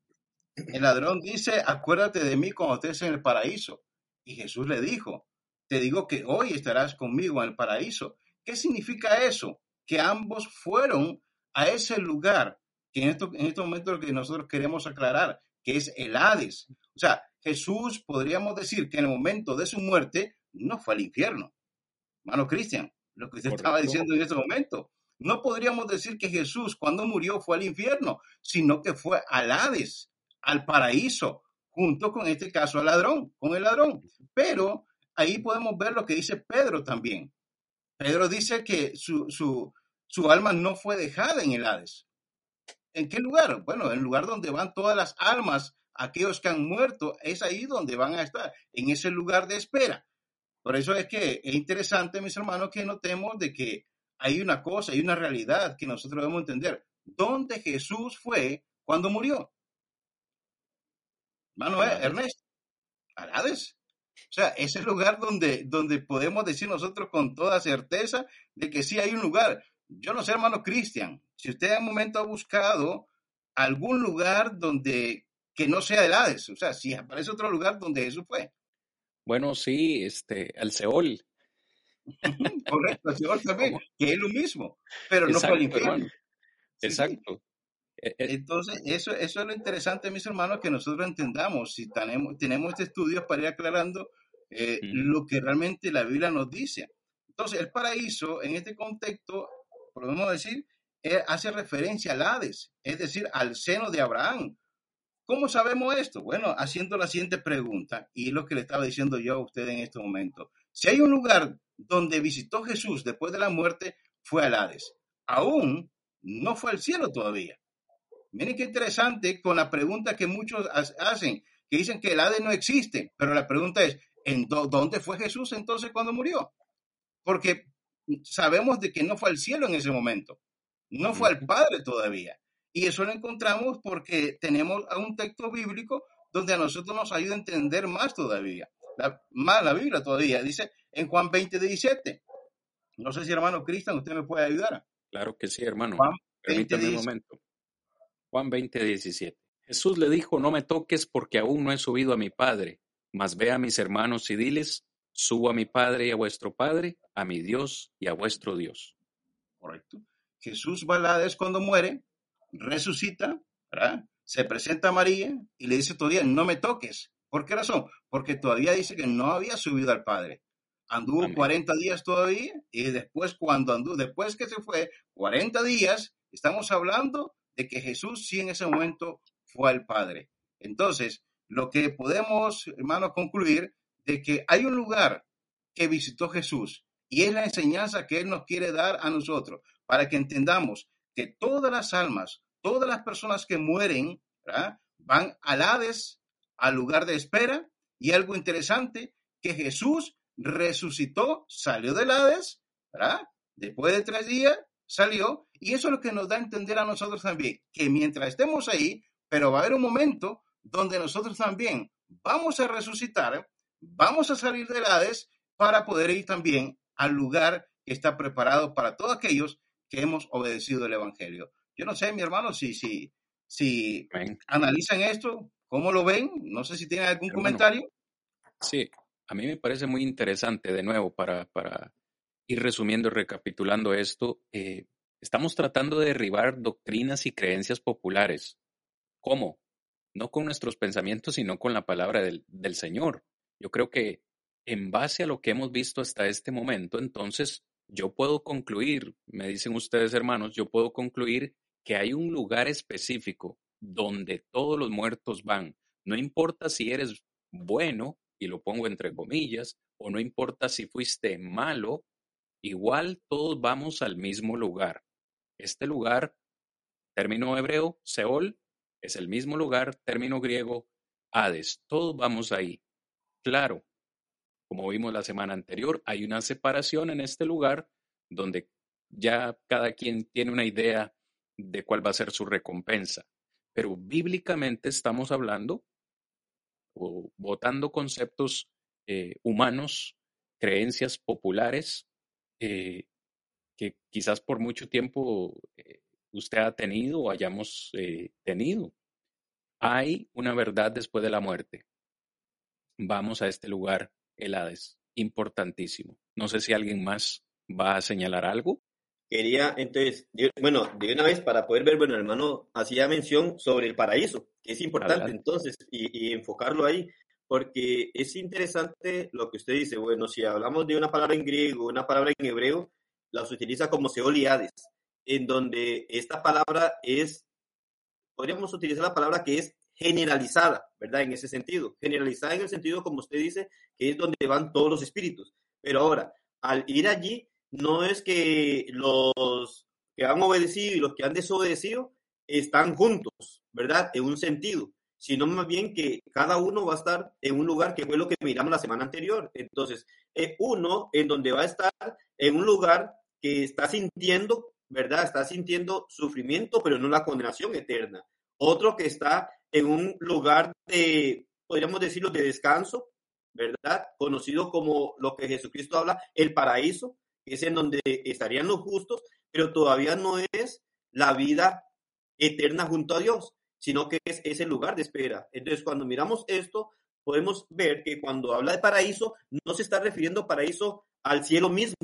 El ladrón dice, acuérdate de mí cuando estés en el paraíso. Y Jesús le dijo, te digo que hoy estarás conmigo en el paraíso. ¿Qué significa eso? Que ambos fueron a ese lugar que en, esto, en este momento lo que nosotros queremos aclarar, que es el Hades. O sea, Jesús podríamos decir que en el momento de su muerte no fue al infierno. Hermano Cristian, lo que usted estaba diciendo en este momento. No podríamos decir que Jesús cuando murió fue al infierno, sino que fue al Hades, al paraíso, junto con este caso al ladrón, con el ladrón. Pero ahí podemos ver lo que dice Pedro también. Pedro dice que su, su, su alma no fue dejada en el Hades. ¿En qué lugar? Bueno, en el lugar donde van todas las almas, aquellos que han muerto, es ahí donde van a estar, en ese lugar de espera. Por eso es que es interesante, mis hermanos, que notemos de que hay una cosa, hay una realidad que nosotros debemos entender. ¿Dónde Jesús fue cuando murió? Manuel, Ernesto, Hades. O sea, ese lugar donde, donde podemos decir nosotros con toda certeza de que sí hay un lugar. Yo no sé, hermano Cristian, si usted en un momento ha buscado algún lugar donde que no sea el Hades, o sea, si aparece otro lugar donde Jesús fue. Bueno, sí, este, al Seol. Correcto, al Seol también, que es lo mismo, pero no fue al infierno. Exacto. Entonces, eso, eso es lo interesante, mis hermanos, que nosotros entendamos, si tenemos, tenemos este estudio para ir aclarando eh, lo que realmente la Biblia nos dice. Entonces, el paraíso en este contexto, podemos decir, eh, hace referencia al Hades, es decir, al seno de Abraham. ¿Cómo sabemos esto? Bueno, haciendo la siguiente pregunta, y lo que le estaba diciendo yo a usted en este momento. Si hay un lugar donde visitó Jesús después de la muerte, fue al Hades. Aún no fue al cielo todavía. Miren qué interesante con la pregunta que muchos hacen, que dicen que el Hades no existe, pero la pregunta es, ¿en dónde fue Jesús entonces cuando murió? Porque sabemos de que no fue al cielo en ese momento, no fue al Padre todavía. Y eso lo encontramos porque tenemos un texto bíblico donde a nosotros nos ayuda a entender más todavía, más la Biblia todavía. Dice en Juan 20, 17. No sé si hermano Cristian, usted me puede ayudar. Claro que sí, hermano. Juan 20, un momento. Juan 20, 17. Jesús le dijo, no me toques porque aún no he subido a mi Padre, mas ve a mis hermanos y diles, subo a mi Padre y a vuestro Padre, a mi Dios y a vuestro Dios. Correcto. Jesús va cuando muere, resucita, ¿verdad? se presenta a María y le dice todavía, no me toques. ¿Por qué razón? Porque todavía dice que no había subido al Padre. Anduvo 40 días todavía y después cuando anduvo, después que se fue 40 días, estamos hablando de que Jesús sí en ese momento fue al Padre. Entonces, lo que podemos, hermanos, concluir de que hay un lugar que visitó Jesús y es la enseñanza que Él nos quiere dar a nosotros para que entendamos que todas las almas, todas las personas que mueren, van al Hades, al lugar de espera y algo interesante, que Jesús resucitó, salió del Hades, ¿verdad? Después de tres días salió, y eso es lo que nos da a entender a nosotros también, que mientras estemos ahí, pero va a haber un momento donde nosotros también vamos a resucitar, vamos a salir del Hades para poder ir también al lugar que está preparado para todos aquellos que hemos obedecido el Evangelio. Yo no sé, mi hermano, si, si, si analizan esto, ¿cómo lo ven? No sé si tienen algún comentario. Sí, a mí me parece muy interesante, de nuevo, para, para ir resumiendo recapitulando esto, eh, estamos tratando de derribar doctrinas y creencias populares. ¿Cómo? No con nuestros pensamientos, sino con la palabra del Señor. Yo creo que en base a lo que hemos visto hasta este momento, entonces yo puedo concluir, me dicen ustedes hermanos, yo puedo concluir que hay un lugar específico donde todos los muertos van. No importa si eres bueno y lo pongo entre comillas, o no importa si fuiste malo, igual todos vamos al mismo lugar. Este lugar, término hebreo, Seol, es el mismo lugar, término griego, Hades. Todos vamos ahí. Claro, como vimos la semana anterior, hay una separación en este lugar donde ya cada quien tiene una idea de cuál va a ser su recompensa. Pero bíblicamente estamos hablando o votando conceptos eh, humanos, creencias populares eh, que quizás por mucho tiempo eh, usted ha tenido o hayamos tenido. Hay una verdad después de la muerte. Vamos a este lugar, el Hades, importantísimo. No sé si alguien más va a señalar algo. Quería, entonces, bueno, de una vez para poder ver, bueno, el hermano hacía mención sobre el paraíso, que es importante entonces, y, enfocarlo ahí, porque es interesante lo que usted dice, bueno, si hablamos de una palabra en griego, una palabra en hebreo, las utiliza como seoliades, en donde esta palabra es, podríamos utilizar la palabra que es generalizada, ¿verdad? En ese sentido, generalizada en el sentido, como usted dice, que es donde van todos los espíritus. Pero ahora, al ir allí, no es que los que han obedecido y los que han desobedecido están juntos, ¿verdad? En un sentido, sino más bien que cada uno va a estar en un lugar que fue lo que miramos la semana anterior. Entonces, uno en donde va a estar en un lugar que está sintiendo, ¿verdad? Está sintiendo sufrimiento, pero no la condenación eterna. Otro que está en un lugar de, podríamos decirlo, de descanso, ¿verdad? Conocido como lo que Jesucristo habla, el paraíso, es en donde estarían los justos, pero todavía no es la vida eterna junto a Dios, sino que es ese lugar de espera. Entonces, cuando miramos esto, podemos ver que cuando habla de paraíso, no se está refiriendo paraíso al cielo mismo,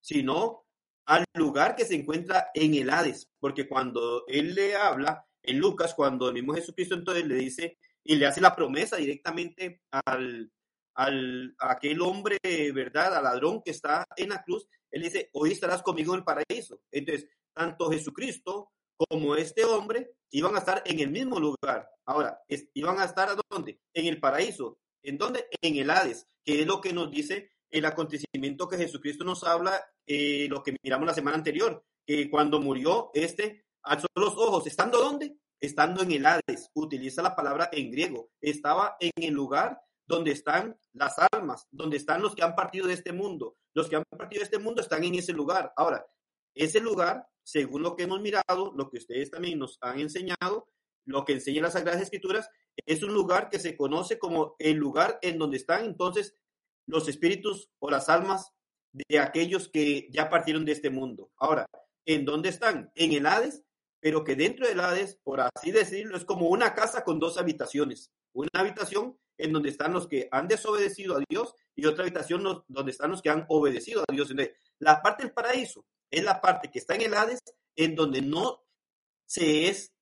sino al lugar que se encuentra en el Hades, porque cuando él le habla en Lucas, cuando el mismo Jesucristo entonces le dice y le hace la promesa directamente al, al, a aquel hombre, ¿verdad? Al ladrón que está en la cruz, él dice, hoy estarás conmigo en el paraíso. Entonces, tanto Jesucristo como este hombre iban a estar en el mismo lugar. Ahora, iban a estar a dónde? En el paraíso. ¿En dónde? En el Hades, que es lo que nos dice el acontecimiento que Jesucristo nos habla, eh, lo que miramos la semana anterior, que cuando murió, este alzó los ojos. ¿Estando dónde? Estando en el Hades. Utiliza la palabra en griego. Estaba en el lugar donde están las almas, donde están los que han partido de este mundo. Los que han partido de este mundo están en ese lugar. Ahora, ese lugar, según lo que hemos mirado, lo que ustedes también nos han enseñado, lo que enseñan las Sagradas Escrituras, es un lugar que se conoce como el lugar en donde están entonces los espíritus o las almas de aquellos que ya partieron de este mundo. Ahora, ¿en dónde están? En el Hades, pero que dentro del Hades, por así decirlo, es como una casa con dos habitaciones. Una habitación en donde están los que han desobedecido a Dios y otra habitación donde están los que han obedecido a Dios. La parte del paraíso es la parte que está en el Hades, en donde no se es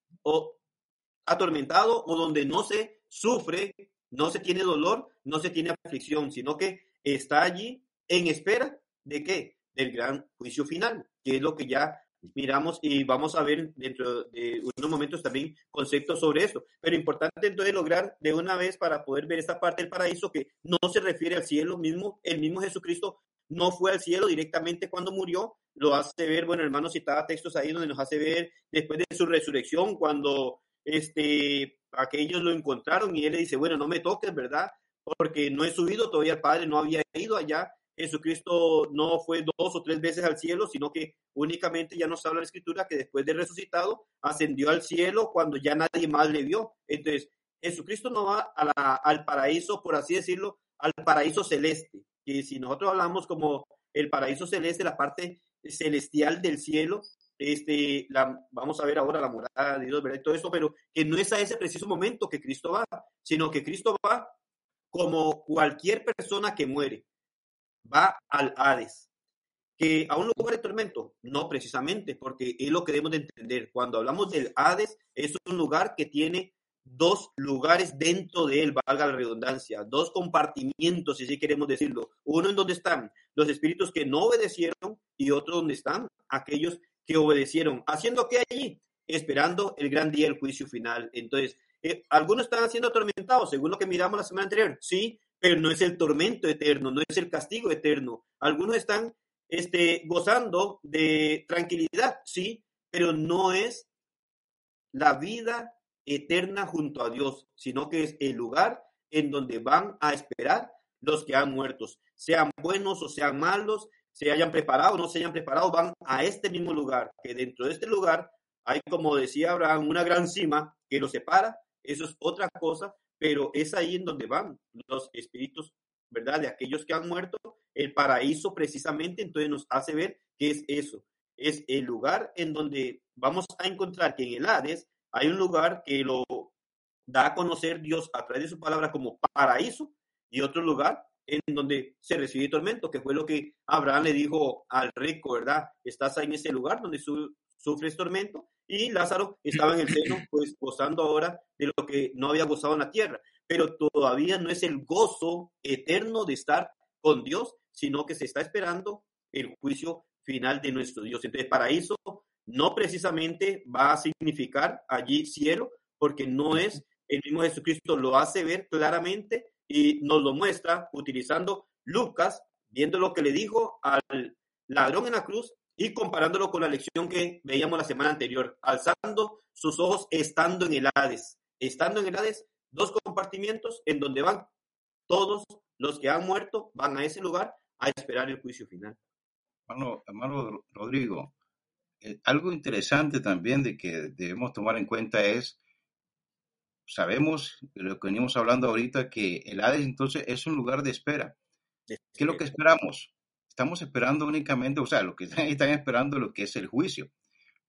atormentado o donde no se sufre, no se tiene dolor, no se tiene aflicción, sino que está allí en espera de qué? Del gran juicio final, que es lo que ya miramos y vamos a ver dentro de unos momentos también conceptos sobre esto. Pero importante entonces lograr de una vez para poder ver esta parte del paraíso que no se refiere al cielo mismo, el mismo Jesucristo no fue al cielo directamente cuando murió, lo hace ver, bueno, hermano citaba textos ahí donde nos hace ver después de su resurrección, cuando este, aquellos lo encontraron y él le dice, bueno, no me toques, ¿verdad? Porque no he subido, todavía el Padre no había ido allá, Jesucristo no fue dos o tres veces al cielo, sino que únicamente ya nos habla la escritura que después de resucitado ascendió al cielo cuando ya nadie más le vio. Entonces, Jesucristo no va al paraíso, por así decirlo, al paraíso celeste. Y si nosotros hablamos como el paraíso celeste, la parte celestial del cielo, este, la, vamos a ver ahora la morada de Dios, ¿verdad? todo esto, pero que no es a ese preciso momento que Cristo va, sino que Cristo va como cualquier persona que muere va al Hades. ¿Que a un lugar de tormento? No precisamente, porque es lo que debemos de entender. Cuando hablamos del Hades, es un lugar que tiene dos lugares dentro de él, valga la redundancia, dos compartimientos, si así queremos decirlo. Uno en donde están los espíritus que no obedecieron y otro donde están aquellos que obedecieron. ¿Haciendo qué allí? Esperando el gran día del juicio final. Entonces, eh, algunos están siendo atormentados, según lo que miramos la semana anterior. Sí, pero no es el tormento eterno, no es el castigo eterno. Algunos están este, gozando de tranquilidad, sí, pero no es la vida eterna junto a Dios, sino que es el lugar en donde van a esperar los que han muertos, sean buenos o sean malos, se hayan preparado o no se hayan preparado, van a este mismo lugar, que dentro de este lugar hay, como decía Abraham, una gran cima que los separa, eso es otra cosa, pero es ahí en donde van los espíritus, ¿verdad? De aquellos que han muerto, el paraíso precisamente, entonces nos hace ver qué es eso. Es el lugar en donde vamos a encontrar que en el Hades hay un lugar que lo da a conocer Dios a través de su palabra como paraíso y otro lugar en donde se recibe tormento, que fue lo que Abraham le dijo al rico, ¿verdad? Estás ahí en ese lugar donde su, sufres tormento y Lázaro estaba en el seno, pues gozando ahora de lo que no había gozado en la tierra. Pero todavía no es el gozo eterno de estar con Dios, sino que se está esperando el juicio final de nuestro Dios. Entonces, paraíso no precisamente va a significar allí cielo, porque no es el mismo Jesucristo, lo hace ver claramente y nos lo muestra utilizando Lucas, viendo lo que le dijo al ladrón en la cruz y comparándolo con la lección que veíamos la semana anterior, alzando sus ojos estando en el Hades. Estando en el Hades, dos compartimientos en donde van todos los que han muerto, van a ese lugar a esperar el juicio final. Hermano, hermano Rodrigo, algo interesante también de que debemos tomar en cuenta es, sabemos, lo que venimos hablando ahorita, que el Hades entonces es un lugar de espera. ¿Qué es lo que esperamos? estamos esperando únicamente, o sea, lo que están esperando lo que es el juicio.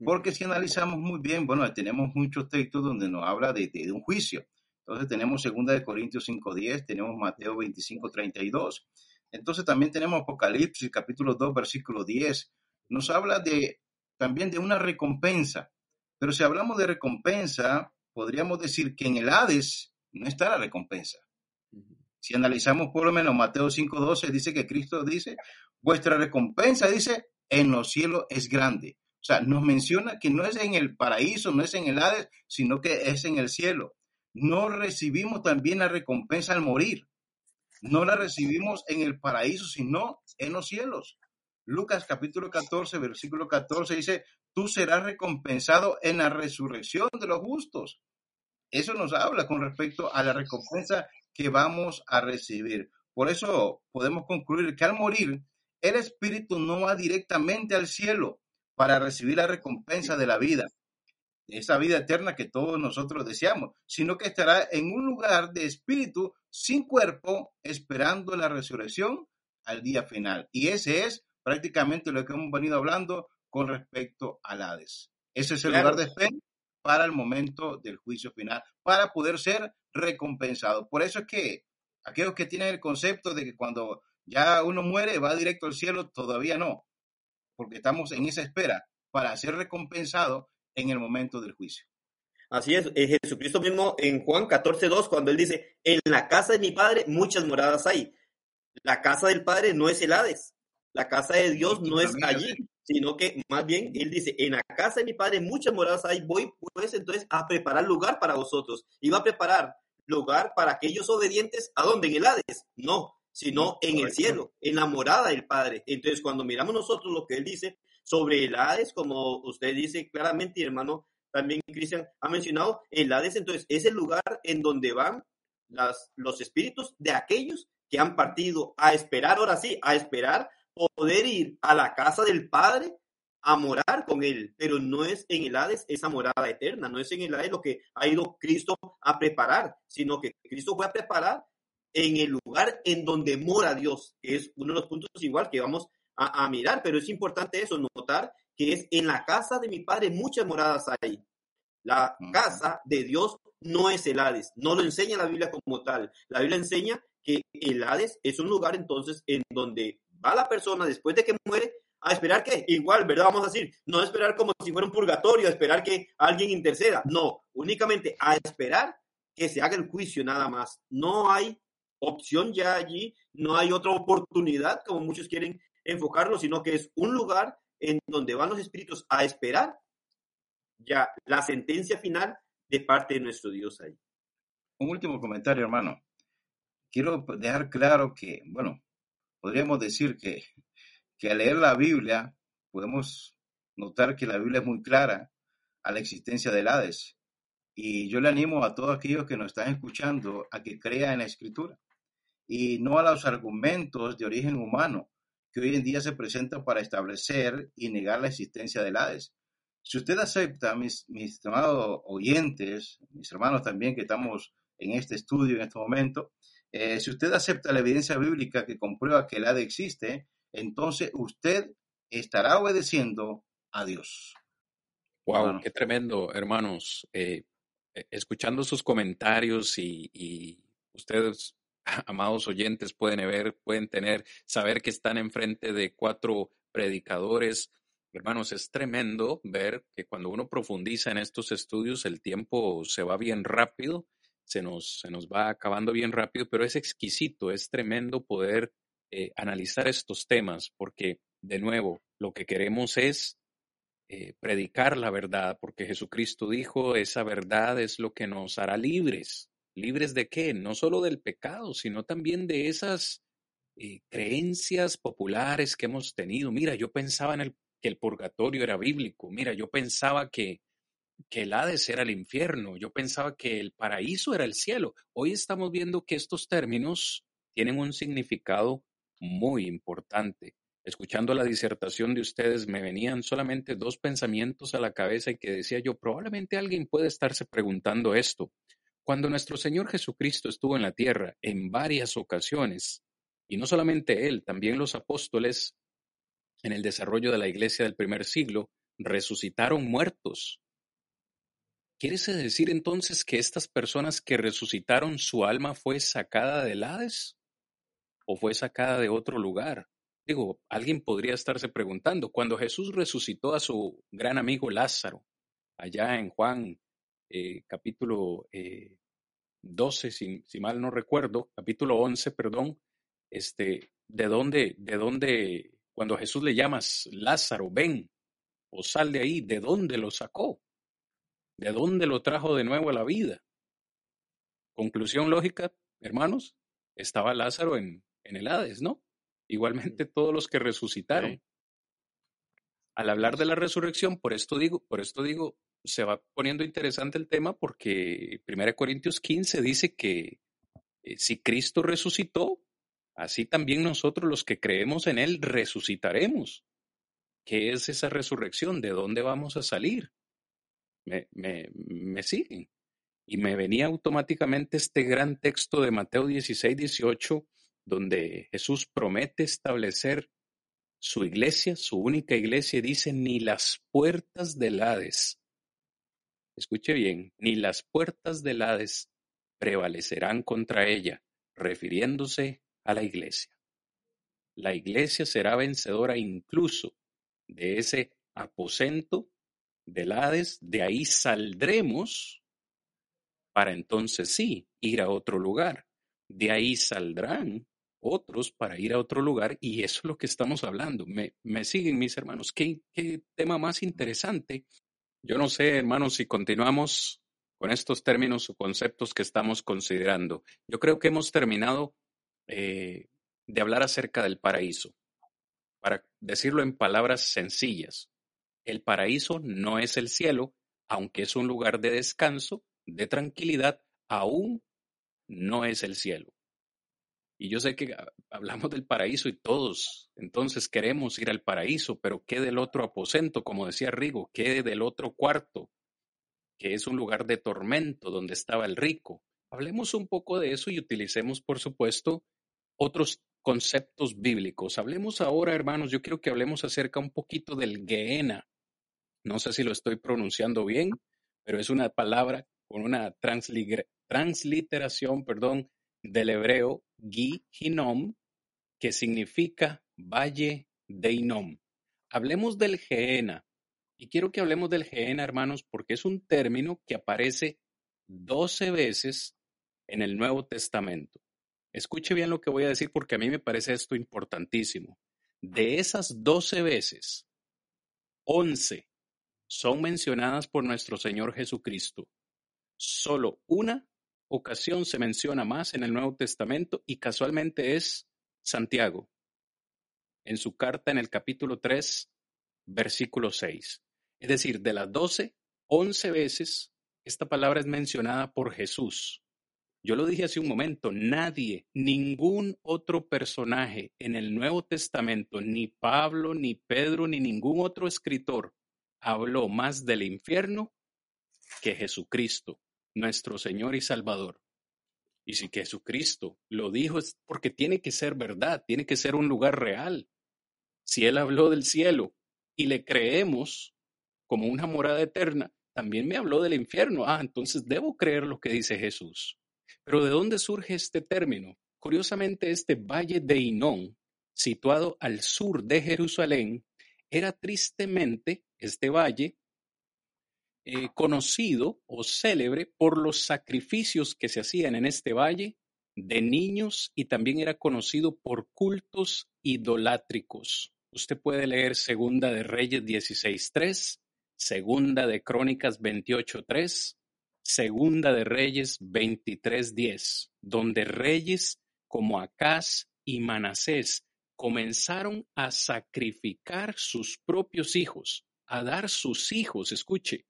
Porque si analizamos muy bien, bueno, tenemos muchos textos donde nos habla de, un juicio. Entonces tenemos 2 de Corintios 5.10, tenemos Mateo 25.32. Entonces también tenemos Apocalipsis capítulo 2, versículo 10. Nos habla de también de una recompensa. Pero si hablamos de recompensa, podríamos decir que en el Hades no está la recompensa, Si analizamos por lo menos Mateo 5.12, dice que Cristo dice, vuestra recompensa, dice, en los cielos es grande. O sea, nos menciona que no es en el paraíso, no es en el Hades, sino que es en el cielo. No recibimos también la recompensa al morir. No la recibimos en el paraíso, sino en los cielos. Lucas capítulo 14, versículo 14 dice, tú serás recompensado en la resurrección de los justos. Eso nos habla con respecto a la recompensa que vamos a recibir. Por eso podemos concluir que al morir, el espíritu no va directamente al cielo para recibir la recompensa de la vida, esa vida eterna que todos nosotros deseamos, sino que estará en un lugar de espíritu sin cuerpo, esperando la resurrección al día final. Y ese es prácticamente lo que hemos venido hablando con respecto al Hades. Ese es el lugar de espera para el momento del juicio final, para poder ser recompensado. Por eso es que aquellos que tienen el concepto de que cuando ya uno muere va directo al cielo, todavía no, porque estamos en esa espera para ser recompensado en el momento del juicio. Así es, eh, Jesucristo mismo en Juan 14.2, cuando él dice, en la casa de mi Padre muchas moradas hay. La casa del Padre no es el Hades, la casa de Dios no es allí, sino que más bien él dice, en la casa de mi padre muchas moradas hay, voy pues entonces a preparar lugar para vosotros. Iba a preparar lugar para aquellos obedientes, ¿a dónde? En el Hades, no, sino en el cielo, en la morada del Padre. Entonces, cuando miramos nosotros lo que él dice sobre el Hades, como usted dice claramente, hermano, también Cristian ha mencionado, el Hades entonces es el lugar en donde van las, los espíritus de aquellos que han partido a esperar, ahora sí, a esperar poder ir a la casa del Padre a morar con Él, pero no es en el Hades esa morada eterna, no es en el Hades lo que ha ido Cristo a preparar, sino que Cristo fue a preparar en el lugar en donde mora Dios, que es uno de los puntos igual que vamos a, a mirar, pero es importante eso, notar que es en la casa de mi Padre muchas moradas hay. La casa de Dios no es el Hades, no lo enseña la Biblia como tal. La Biblia enseña que el Hades es un lugar entonces en donde va la persona después de que muere a esperar que, igual, ¿verdad? Vamos a decir, no esperar como si fuera un purgatorio, a esperar que alguien interceda, no, únicamente a esperar que se haga el juicio nada más. No hay opción ya allí, no hay otra oportunidad como muchos quieren enfocarlo, sino que es un lugar en donde van los espíritus a esperar ya la sentencia final de parte de nuestro Dios ahí. Un último comentario, hermano. Quiero dejar claro que, bueno, podríamos decir que, que al leer la Biblia podemos notar que la Biblia es muy clara a la existencia del Hades. Y yo le animo a todos aquellos que nos están escuchando a que crean en la Escritura y no a los argumentos de origen humano que hoy en día se presentan para establecer y negar la existencia del Hades. Si usted acepta, mis, mis estimados oyentes, mis hermanos también que estamos en este estudio en este momento, eh, si usted acepta la evidencia bíblica que comprueba que el Hades existe, entonces usted estará obedeciendo a Dios. Wow, qué tremendo, hermanos. Eh, eh, escuchando sus comentarios y, ustedes, amados oyentes, pueden ver, pueden tener, saber que están enfrente de cuatro predicadores. Hermanos, es tremendo ver que cuando uno profundiza en estos estudios, el tiempo se va bien rápido se nos, se nos va acabando bien rápido, pero es exquisito, es tremendo poder eh, analizar estos temas, porque de nuevo, lo que queremos es eh, predicar la verdad, porque Jesucristo dijo, esa verdad es lo que nos hará libres. ¿Libres de qué? No solo del pecado, sino también de esas eh, creencias populares que hemos tenido. Mira, yo pensaba en el, que el purgatorio era bíblico. Mira, yo pensaba que que el Hades era el infierno, yo pensaba que el paraíso era el cielo. Hoy estamos viendo que estos términos tienen un significado muy importante. Escuchando la disertación de ustedes, me venían solamente dos pensamientos a la cabeza y que decía yo, probablemente alguien puede estarse preguntando esto. Cuando nuestro Señor Jesucristo estuvo en la tierra en varias ocasiones, y no solamente Él, también los apóstoles en el desarrollo de la iglesia del primer siglo, resucitaron muertos ¿Quiere decir entonces que estas personas que resucitaron su alma fue sacada del Hades o fue sacada de otro lugar? Digo, alguien podría estarse preguntando, cuando Jesús resucitó a su gran amigo Lázaro, allá en Juan eh, capítulo 12, si, si, mal no recuerdo, capítulo 11, perdón, este, de dónde, de dónde, cuando Jesús le llamas Lázaro, ven o sal de ahí, ¿de dónde lo sacó? ¿De dónde lo trajo de nuevo a la vida? Conclusión lógica, hermanos, estaba Lázaro en, en el Hades, ¿no? Igualmente todos los que resucitaron. Al hablar de la resurrección, por esto digo, por esto digo, se va poniendo interesante el tema porque 1 Corintios 15 dice que eh, si Cristo resucitó, así también nosotros los que creemos en Él resucitaremos. ¿Qué es esa resurrección? ¿De dónde vamos a salir? Me, me, me siguen. Y me venía automáticamente este gran texto de Mateo 16, 18, donde Jesús promete establecer su iglesia, su única iglesia, dice, ni las puertas del Hades escuche bien, ni las puertas del Hades prevalecerán contra ella, refiriéndose a la iglesia. La iglesia será vencedora incluso de ese aposento del Hades, de ahí saldremos para entonces sí ir a otro lugar. De ahí saldrán otros para ir a otro lugar y eso es lo que estamos hablando. Me, me siguen mis hermanos. ¿Qué, qué tema más interesante yo no sé, hermanos, si continuamos con estos términos o conceptos que estamos considerando. Yo creo que hemos terminado eh, de hablar acerca del paraíso. Para decirlo en palabras sencillas, el paraíso no es el cielo, aunque es un lugar de descanso, de tranquilidad, aún no es el cielo. Y yo sé que hablamos del paraíso y todos entonces queremos ir al paraíso, pero ¿qué del otro aposento? Como decía Rigo, ¿qué del otro cuarto? Que es un lugar de tormento donde estaba el rico. Hablemos un poco de eso y utilicemos, por supuesto, otros conceptos bíblicos. Hablemos ahora, hermanos, yo quiero que hablemos acerca un poquito del Gehenna. No sé si lo estoy pronunciando bien, pero es una palabra con una transliteración, perdón, del hebreo Gi Hinom, que significa Valle de Inom. Hablemos del Geena. Y quiero que hablemos del Geena, hermanos, porque es un término que aparece doce veces en el Nuevo Testamento. Escuche bien lo que voy a decir porque a mí me parece esto importantísimo. De esas doce veces, once son mencionadas por nuestro Señor Jesucristo. Solo una ocasión se menciona más en el Nuevo Testamento y casualmente es Santiago, en su carta en el capítulo 3, versículo 6. Es decir, de las 12, 11 veces esta palabra es mencionada por Jesús. Yo lo dije hace un momento, nadie, ningún otro personaje en el Nuevo Testamento, ni Pablo, ni Pedro, ni ningún otro escritor habló más del infierno que Jesucristo nuestro Señor y Salvador. Y si Jesucristo lo dijo es porque tiene que ser verdad, tiene que ser un lugar real. Si Él habló del cielo y le creemos como una morada eterna, también me habló del infierno. Ah, entonces debo creer lo que dice Jesús. Pero ¿de dónde surge este término? Curiosamente, este valle de Inón, situado al sur de Jerusalén, era tristemente este valle eh, conocido o célebre por los sacrificios que se hacían en este valle de niños y también era conocido por cultos idolátricos. Usted puede leer Segunda de Reyes 16.3, Segunda de Crónicas 28.3, Segunda de Reyes 23.10, donde reyes como Acaz y Manasés comenzaron a sacrificar sus propios hijos, a dar sus hijos, escuche,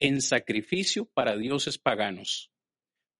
en sacrificio para dioses paganos.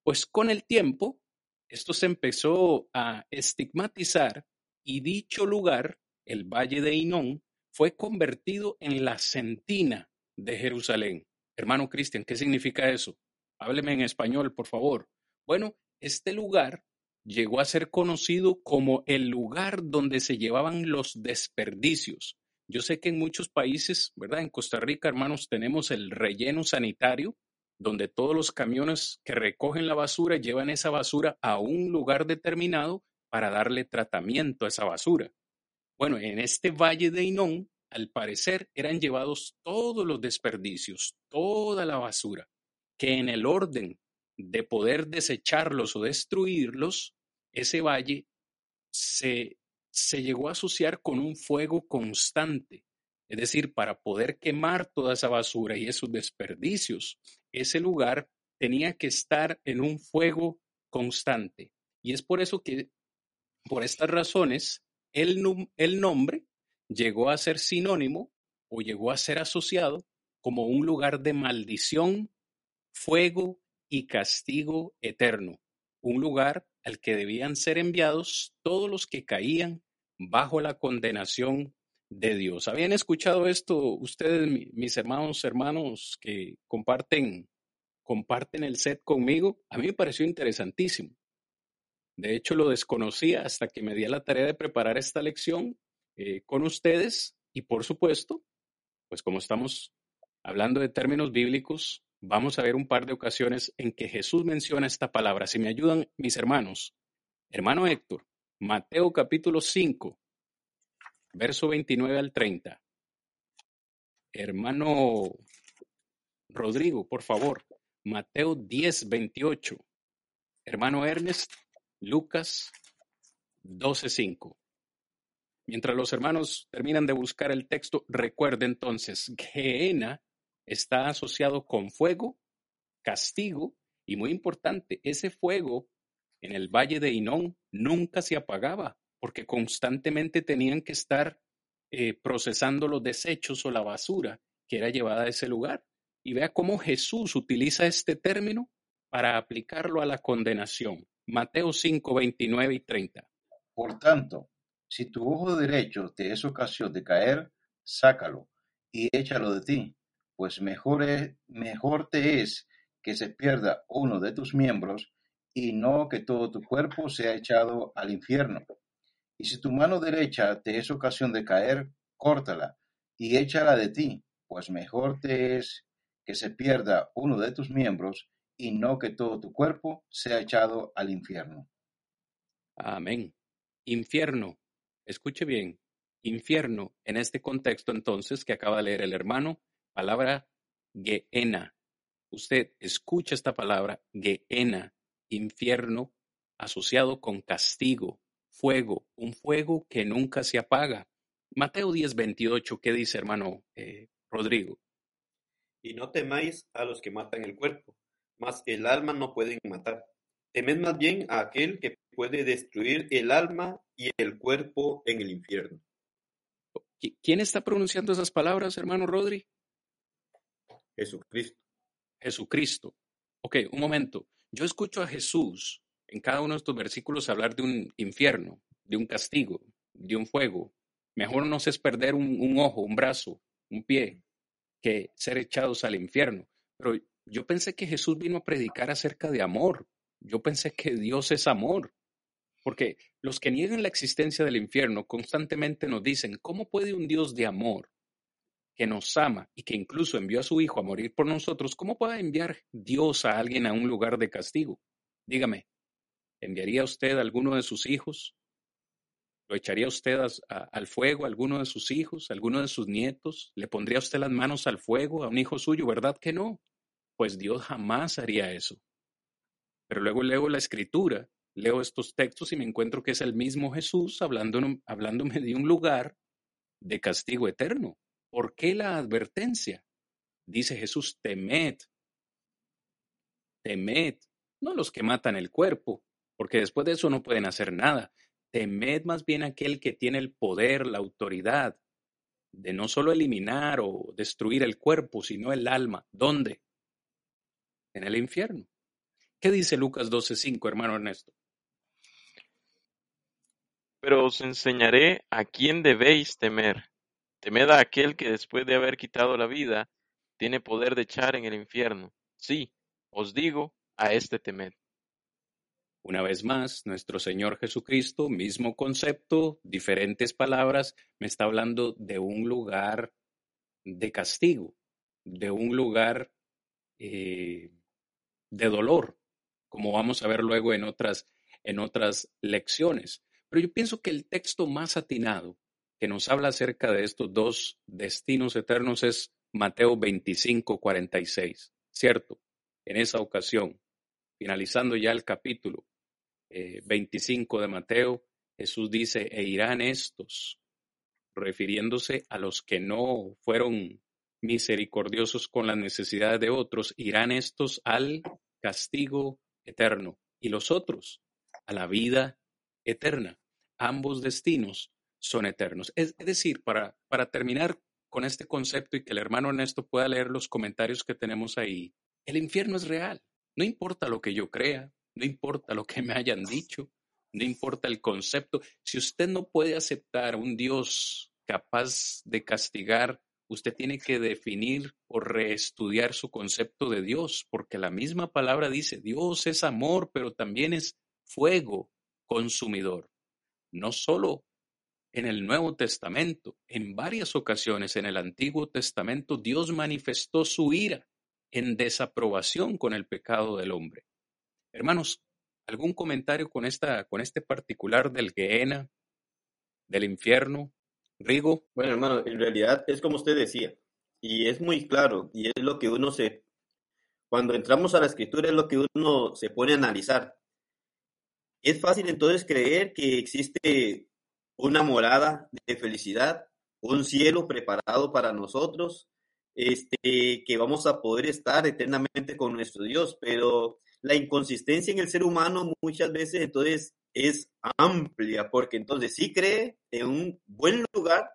Pues con el tiempo, esto se empezó a estigmatizar y dicho lugar, el Valle de Inón, fue convertido en la centina de Jerusalén. Hermano Cristian, ¿qué significa eso? Hábleme en español, por favor. Bueno, este lugar llegó a ser conocido como el lugar donde se llevaban los desperdicios, yo sé que en muchos países, ¿verdad? En Costa Rica, hermanos, tenemos el relleno sanitario, donde todos los camiones que recogen la basura llevan esa basura a un lugar determinado para darle tratamiento a esa basura. Bueno, en este valle de Inón, al parecer, eran llevados todos los desperdicios, toda la basura, que en el orden de poder desecharlos o destruirlos, ese valle se, se llegó a asociar con un fuego constante. Es decir, para poder quemar toda esa basura y esos desperdicios, ese lugar tenía que estar en un fuego constante. Y es por eso que, por estas razones, el, nombre llegó a ser sinónimo o llegó a ser asociado como un lugar de maldición, fuego y castigo eterno, un lugar al que debían ser enviados todos los que caían bajo la condenación de Dios. ¿Habían escuchado esto ustedes, mis hermanos, hermanos que comparten, comparten el set conmigo? A mí me pareció interesantísimo. De hecho, lo desconocía hasta que me di a la tarea de preparar esta lección eh, con ustedes y por supuesto, pues como estamos hablando de términos bíblicos, vamos a ver un par de ocasiones en que Jesús menciona esta palabra. Si me ayudan mis hermanos, hermano Héctor, Mateo capítulo 5, verso 29 al 30. Hermano Rodrigo, por favor, Mateo 10, 28. Hermano Ernest, Lucas 12, 5. Mientras los hermanos terminan de buscar el texto, recuerde entonces, Geena está asociado con fuego, castigo y muy importante, ese fuego en el valle de Inón nunca se apagaba porque constantemente tenían que estar eh, procesando los desechos o la basura que era llevada a ese lugar. Y vea cómo Jesús utiliza este término para aplicarlo a la condenación. Mateo 5, 29 y 30. Por tanto, si tu ojo derecho te es ocasión de caer, sácalo y échalo de ti, pues mejor, mejor te es que se pierda uno de tus miembros y no que todo tu cuerpo sea echado al infierno. Y si tu mano derecha te es ocasión de caer, córtala y échala de ti, pues mejor te es que se pierda uno de tus miembros y no que todo tu cuerpo sea echado al infierno. Amén. Infierno Escuche bien, infierno en este contexto entonces que acaba de leer el hermano, palabra Geena. Usted escucha esta palabra Geena, infierno asociado con castigo, fuego, un fuego que nunca se apaga. Mateo 10, 28, ¿qué dice hermano eh, Rodrigo? Y no temáis a los que matan el cuerpo, mas el alma no pueden matar. Temed más bien a aquel que puede destruir el alma y el cuerpo en el infierno. ¿Quién está pronunciando esas palabras, hermano Rodri? Jesucristo. Jesucristo. Ok, un momento. Yo escucho a Jesús en cada uno de estos versículos hablar de un infierno, de un castigo, de un fuego. Mejor no es perder un ojo, un brazo, un pie, que ser echados al infierno. Pero yo pensé que Jesús vino a predicar acerca de amor. Yo pensé que Dios es amor. Porque los que niegan la existencia del infierno constantemente nos dicen, ¿cómo puede un Dios de amor que nos ama y que incluso envió a su Hijo a morir por nosotros, cómo puede enviar Dios a alguien a un lugar de castigo? Dígame, ¿enviaría usted a alguno de sus hijos? ¿Lo echaría usted al fuego a alguno de sus hijos, a alguno de sus nietos? ¿Le pondría usted las manos al fuego a un hijo suyo? ¿Verdad que no? Pues Dios jamás haría eso. Pero luego leo la escritura leo estos textos y me encuentro que es el mismo Jesús hablándome, hablándome de un lugar de castigo eterno. ¿Por qué la advertencia? Dice Jesús, temed, temed, no los que matan el cuerpo, porque después de eso no pueden hacer nada. Temed más bien aquel que tiene el poder, la autoridad de no solo eliminar o destruir el cuerpo, sino el alma. ¿Dónde? En el infierno. ¿Qué dice Lucas 12:5, hermano Ernesto? Pero os enseñaré a quién debéis temer. Temed a aquel que después de haber quitado la vida, tiene poder de echar en el infierno. Sí, os digo, a este temed. Una vez más, nuestro Señor Jesucristo, mismo concepto, diferentes palabras, me está hablando de un lugar de castigo, de un lugar eh, de dolor, como vamos a ver luego en otras, en otras lecciones. Pero yo pienso que el texto más atinado que nos habla acerca de estos dos destinos eternos es Mateo 25, 46. ¿Cierto? En esa ocasión, finalizando ya el capítulo 25 de Mateo, Jesús dice, e irán estos, refiriéndose a los que no fueron misericordiosos con las necesidades de otros, irán estos al castigo eterno y los otros a la vida eterna. Ambos destinos son eternos. Es, decir, para, para terminar con este concepto y que el hermano Ernesto pueda leer los comentarios que tenemos ahí, el infierno es real. No importa lo que yo crea, no importa lo que me hayan dicho, no importa el concepto. Si usted no puede aceptar un Dios capaz de castigar, usted tiene que definir o reestudiar su concepto de Dios, porque la misma palabra dice, Dios es amor, pero también es fuego consumidor. No solo en el Nuevo Testamento, en varias ocasiones en el Antiguo Testamento, Dios manifestó su ira en desaprobación con el pecado del hombre. Hermanos, ¿algún comentario con, esta, con este particular del Gehenna, del infierno? Rigo. Bueno, hermano, en realidad es como usted decía, y es muy claro, y es lo que uno se, cuando entramos a la escritura es lo que uno se pone a analizar. Es fácil entonces creer que existe una morada de felicidad, un cielo preparado para nosotros, este, que vamos a poder estar eternamente con nuestro Dios, pero la inconsistencia en el ser humano muchas veces entonces es amplia, porque entonces sí cree en un buen lugar,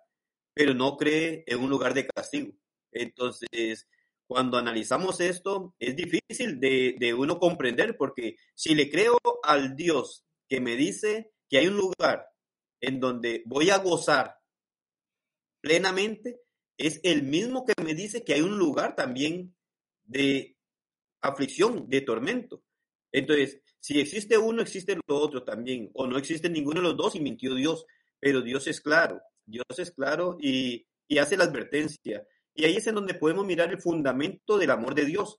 pero no cree en un lugar de castigo. Entonces, cuando analizamos esto, es difícil de, de uno comprender, porque si le creo al Dios que me dice que hay un lugar en donde voy a gozar plenamente, es el mismo que me dice que hay un lugar también de aflicción, de tormento. Entonces, si existe uno, existe lo otro también, o no existe ninguno de los dos y mintió Dios, pero Dios es claro, Dios es claro y, y hace la advertencia. Y ahí es en donde podemos mirar el fundamento del amor de Dios,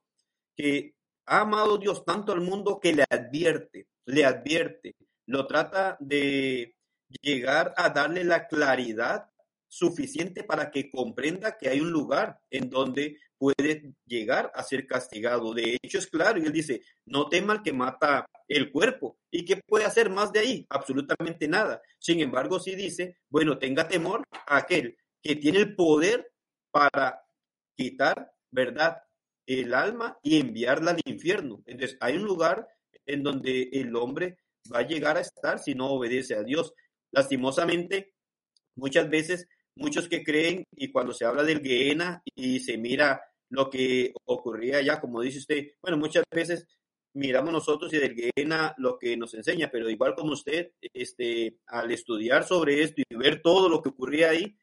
que ha amado Dios tanto al mundo que le advierte, le advierte, lo trata de llegar a darle la claridad suficiente para que comprenda que hay un lugar en donde puede llegar a ser castigado. De hecho, es claro, y él dice, no tema al que mata el cuerpo. ¿Y qué puede hacer más de ahí? Absolutamente nada. Sin embargo, sí dice, bueno, tenga temor a aquel que tiene el poder para quitar, ¿verdad? El alma y enviarla al infierno. Entonces, hay un lugar en donde el hombre va a llegar a estar si no obedece a Dios. Lastimosamente, muchas veces muchos que creen y cuando se habla del Gehenna y se mira lo que ocurría allá, como dice usted, bueno, muchas veces miramos nosotros y del Gehenna lo que nos enseña, pero igual como usted, este, al estudiar sobre esto y ver todo lo que ocurría ahí,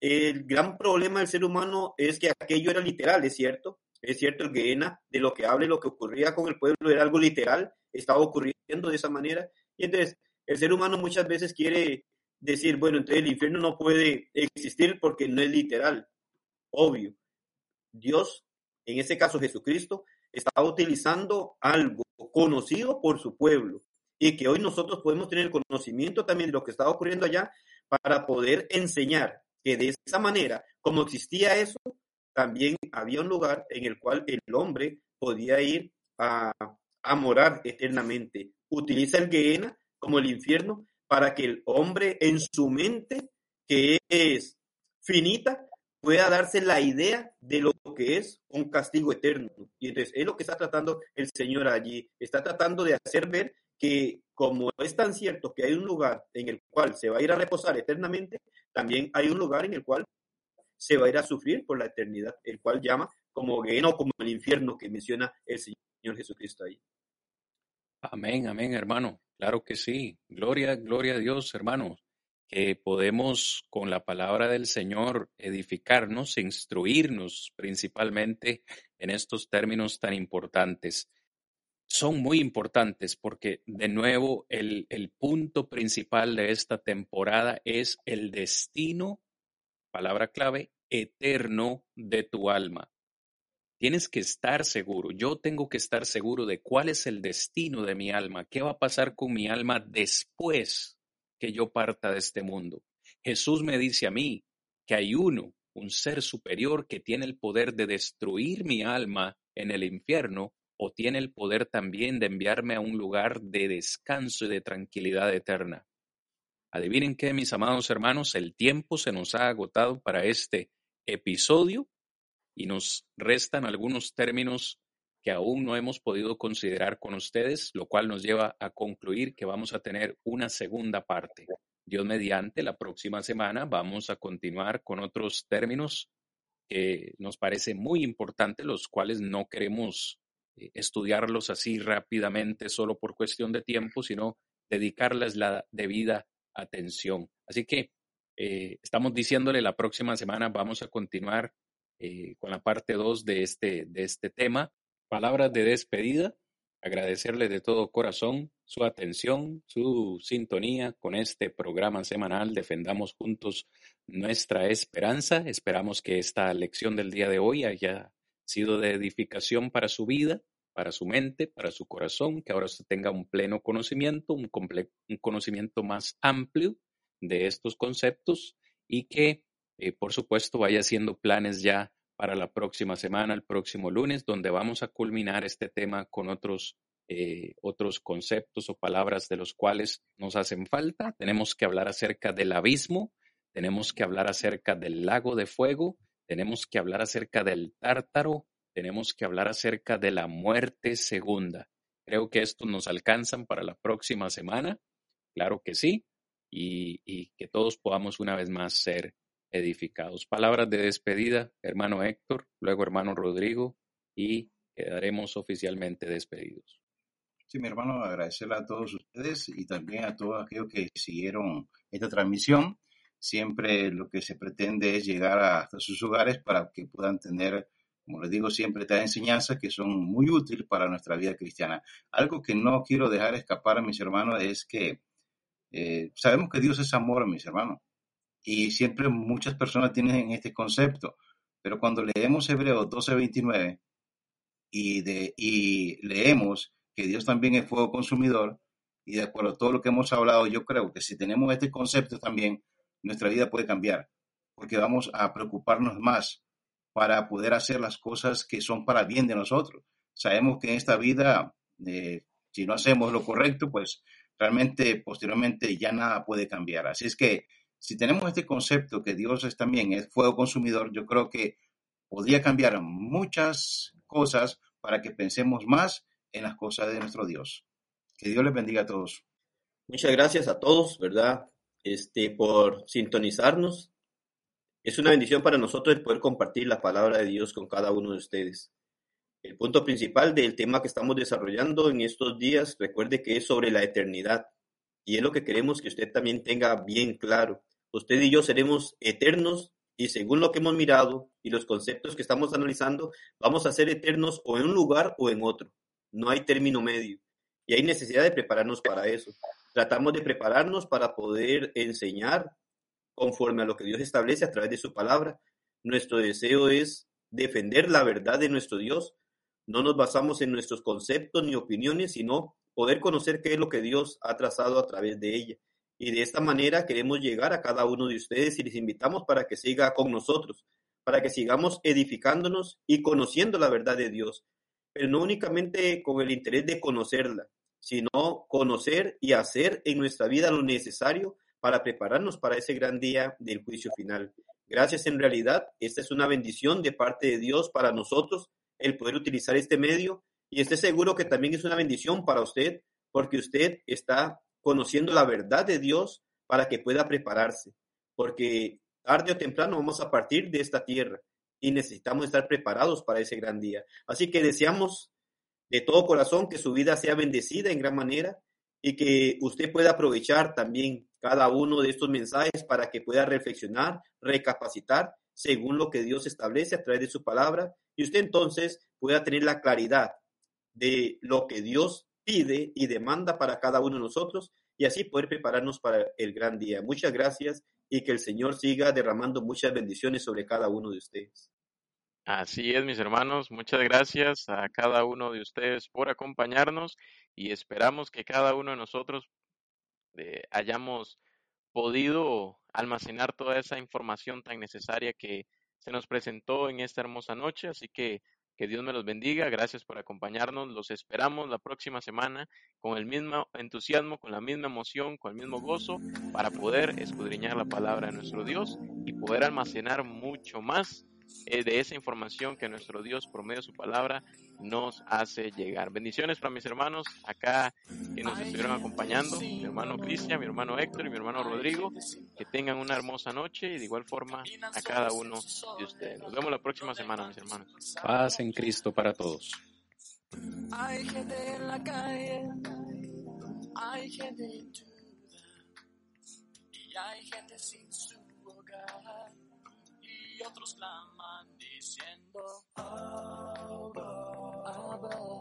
el gran problema del ser humano es que aquello era literal, es cierto, es cierto, el Gehenna, de lo que habla y lo que ocurría con el pueblo era algo literal, estaba ocurriendo de esa manera, y entonces el ser humano muchas veces quiere decir, bueno, entonces el infierno no puede existir porque no es literal. Obvio. Dios, en este caso Jesucristo, está utilizando algo conocido por su pueblo y que hoy nosotros podemos tener conocimiento también de lo que estaba ocurriendo allá para poder enseñar que de esa manera, como existía eso, también había un lugar en el cual el hombre podía ir a, a morar eternamente. Utiliza el Gehenna como el infierno para que el hombre en su mente, que es finita, pueda darse la idea de lo que es un castigo eterno. Y entonces es lo que está tratando el Señor allí. Está tratando de hacer ver que como es tan cierto que hay un lugar en el cual se va a ir a reposar eternamente, también hay un lugar en el cual se va a ir a sufrir por la eternidad, el cual llama como o como el infierno que menciona el Señor Jesucristo ahí. Amén, amén, hermano. Claro que sí. Gloria, gloria a Dios, hermanos, que podemos con la palabra del Señor edificarnos, instruirnos principalmente en estos términos tan importantes. Son muy importantes porque, de nuevo, el, el punto principal de esta temporada es el destino, palabra clave, eterno de tu alma. Tienes que estar seguro, yo tengo que estar seguro de cuál es el destino de mi alma, qué va a pasar con mi alma después que yo parta de este mundo. Jesús me dice a mí que hay uno, un ser superior que tiene el poder de destruir mi alma en el infierno o tiene el poder también de enviarme a un lugar de descanso y de tranquilidad eterna. Adivinen qué, mis amados hermanos, el tiempo se nos ha agotado para este episodio y nos restan algunos términos que aún no hemos podido considerar con ustedes, lo cual nos lleva a concluir que vamos a tener una segunda parte. Dios mediante, la próxima semana vamos a continuar con otros términos que nos parece muy importantes, los cuales no queremos eh, estudiarlos así rápidamente solo por cuestión de tiempo, sino dedicarles la debida atención. Así que eh, estamos diciéndole la próxima semana vamos a continuar eh, con la parte 2 de este, de este tema. Palabras de despedida. Agradecerle de todo corazón su atención, su sintonía con este programa semanal Defendamos Juntos Nuestra Esperanza. Esperamos que esta lección del día de hoy haya sido de edificación para su vida, para su mente, para su corazón, que ahora usted tenga un pleno conocimiento, un, un conocimiento más amplio de estos conceptos y que, eh, por supuesto, vaya haciendo planes ya para la próxima semana, el próximo lunes, donde vamos a culminar este tema con otros, eh, otros conceptos o palabras de los cuales nos hacen falta. Tenemos que hablar acerca del abismo, tenemos que hablar acerca del lago de fuego, tenemos que hablar acerca del tártaro, tenemos que hablar acerca de la muerte segunda. Creo que estos nos alcanzan para la próxima semana. Claro que sí y, que todos podamos una vez más ser edificados. Palabras de despedida, hermano Héctor, luego hermano Rodrigo, y quedaremos oficialmente despedidos. Sí, mi hermano, agradecerle a todos ustedes y también a todos aquellos que siguieron esta transmisión. Siempre lo que se pretende es llegar hasta sus hogares para que puedan tener, como les digo siempre, estas enseñanzas que son muy útiles para nuestra vida cristiana. Algo que no quiero dejar escapar a mis hermanos es que eh, sabemos que Dios es amor, mis hermanos, y siempre muchas personas tienen este concepto, pero cuando leemos Hebreos 12:29 y, de, y leemos que Dios también es fuego consumidor, y de acuerdo a todo lo que hemos hablado, yo creo que si tenemos este concepto también, nuestra vida puede cambiar, porque vamos a preocuparnos más para poder hacer las cosas que son para bien de nosotros. Sabemos que en esta vida, eh, si no hacemos lo correcto, pues realmente posteriormente ya nada puede cambiar. Así es que si tenemos este concepto que Dios es también fuego consumidor, yo creo que podría cambiar muchas cosas para que pensemos más en las cosas de nuestro Dios. Que Dios les bendiga a todos. Muchas gracias a todos, ¿verdad? Este, por sintonizarnos. Es una bendición para nosotros el poder compartir la palabra de Dios con cada uno de ustedes. El punto principal del tema que estamos desarrollando en estos días, recuerde que es sobre la eternidad. Y es lo que queremos que usted también tenga bien claro. Usted y yo seremos eternos y según lo que hemos mirado y los conceptos que estamos analizando, vamos a ser eternos o en un lugar o en otro. No hay término medio. Y hay necesidad de prepararnos para eso. Tratamos de prepararnos para poder enseñar conforme a lo que Dios establece a través de su palabra. Nuestro deseo es defender la verdad de nuestro Dios no nos basamos en nuestros conceptos ni opiniones, sino poder conocer qué es lo que Dios ha trazado a través de ella. Y de esta manera queremos llegar a cada uno de ustedes y les invitamos para que siga con nosotros, para que sigamos edificándonos y conociendo la verdad de Dios, pero no únicamente con el interés de conocerla, sino conocer y hacer en nuestra vida lo necesario para prepararnos para ese gran día del juicio final. Gracias en realidad, esta es una bendición de parte de Dios para nosotros el poder utilizar este medio y esté seguro que también es una bendición para usted porque usted está conociendo la verdad de Dios para que pueda prepararse, porque tarde o temprano vamos a partir de esta tierra y necesitamos estar preparados para ese gran día. Así que deseamos de todo corazón que su vida sea bendecida en gran manera y que usted pueda aprovechar también cada uno de estos mensajes para que pueda reflexionar, recapacitar según lo que Dios establece a través de su palabra y usted entonces pueda tener la claridad de lo que Dios pide y demanda para cada uno de nosotros y así poder prepararnos para el gran día. Muchas gracias y que el Señor siga derramando muchas bendiciones sobre cada uno de ustedes. Así es, mis hermanos. Muchas gracias a cada uno de ustedes por acompañarnos y esperamos que cada uno de nosotros eh, hayamos podido almacenar toda esa información tan necesaria que se nos presentó en esta hermosa noche, así que Que Dios me los bendiga. Gracias por acompañarnos. Los esperamos la próxima semana con el mismo entusiasmo, con la misma emoción, con el mismo gozo para poder escudriñar la palabra de nuestro Dios y poder almacenar mucho más de esa información que nuestro Dios, por medio de su palabra, nos hace llegar. Bendiciones para mis hermanos acá que nos estuvieron acompañando, mi hermano Cristian, mi hermano Héctor y mi hermano Rodrigo. Que tengan una hermosa noche y de igual forma a cada uno de ustedes. Nos vemos la próxima semana, mis hermanos. Paz en Cristo para todos. Hay gente en la calle, hay gente y hay gente sin su hogar y otros claman diciendo Abba, Abba.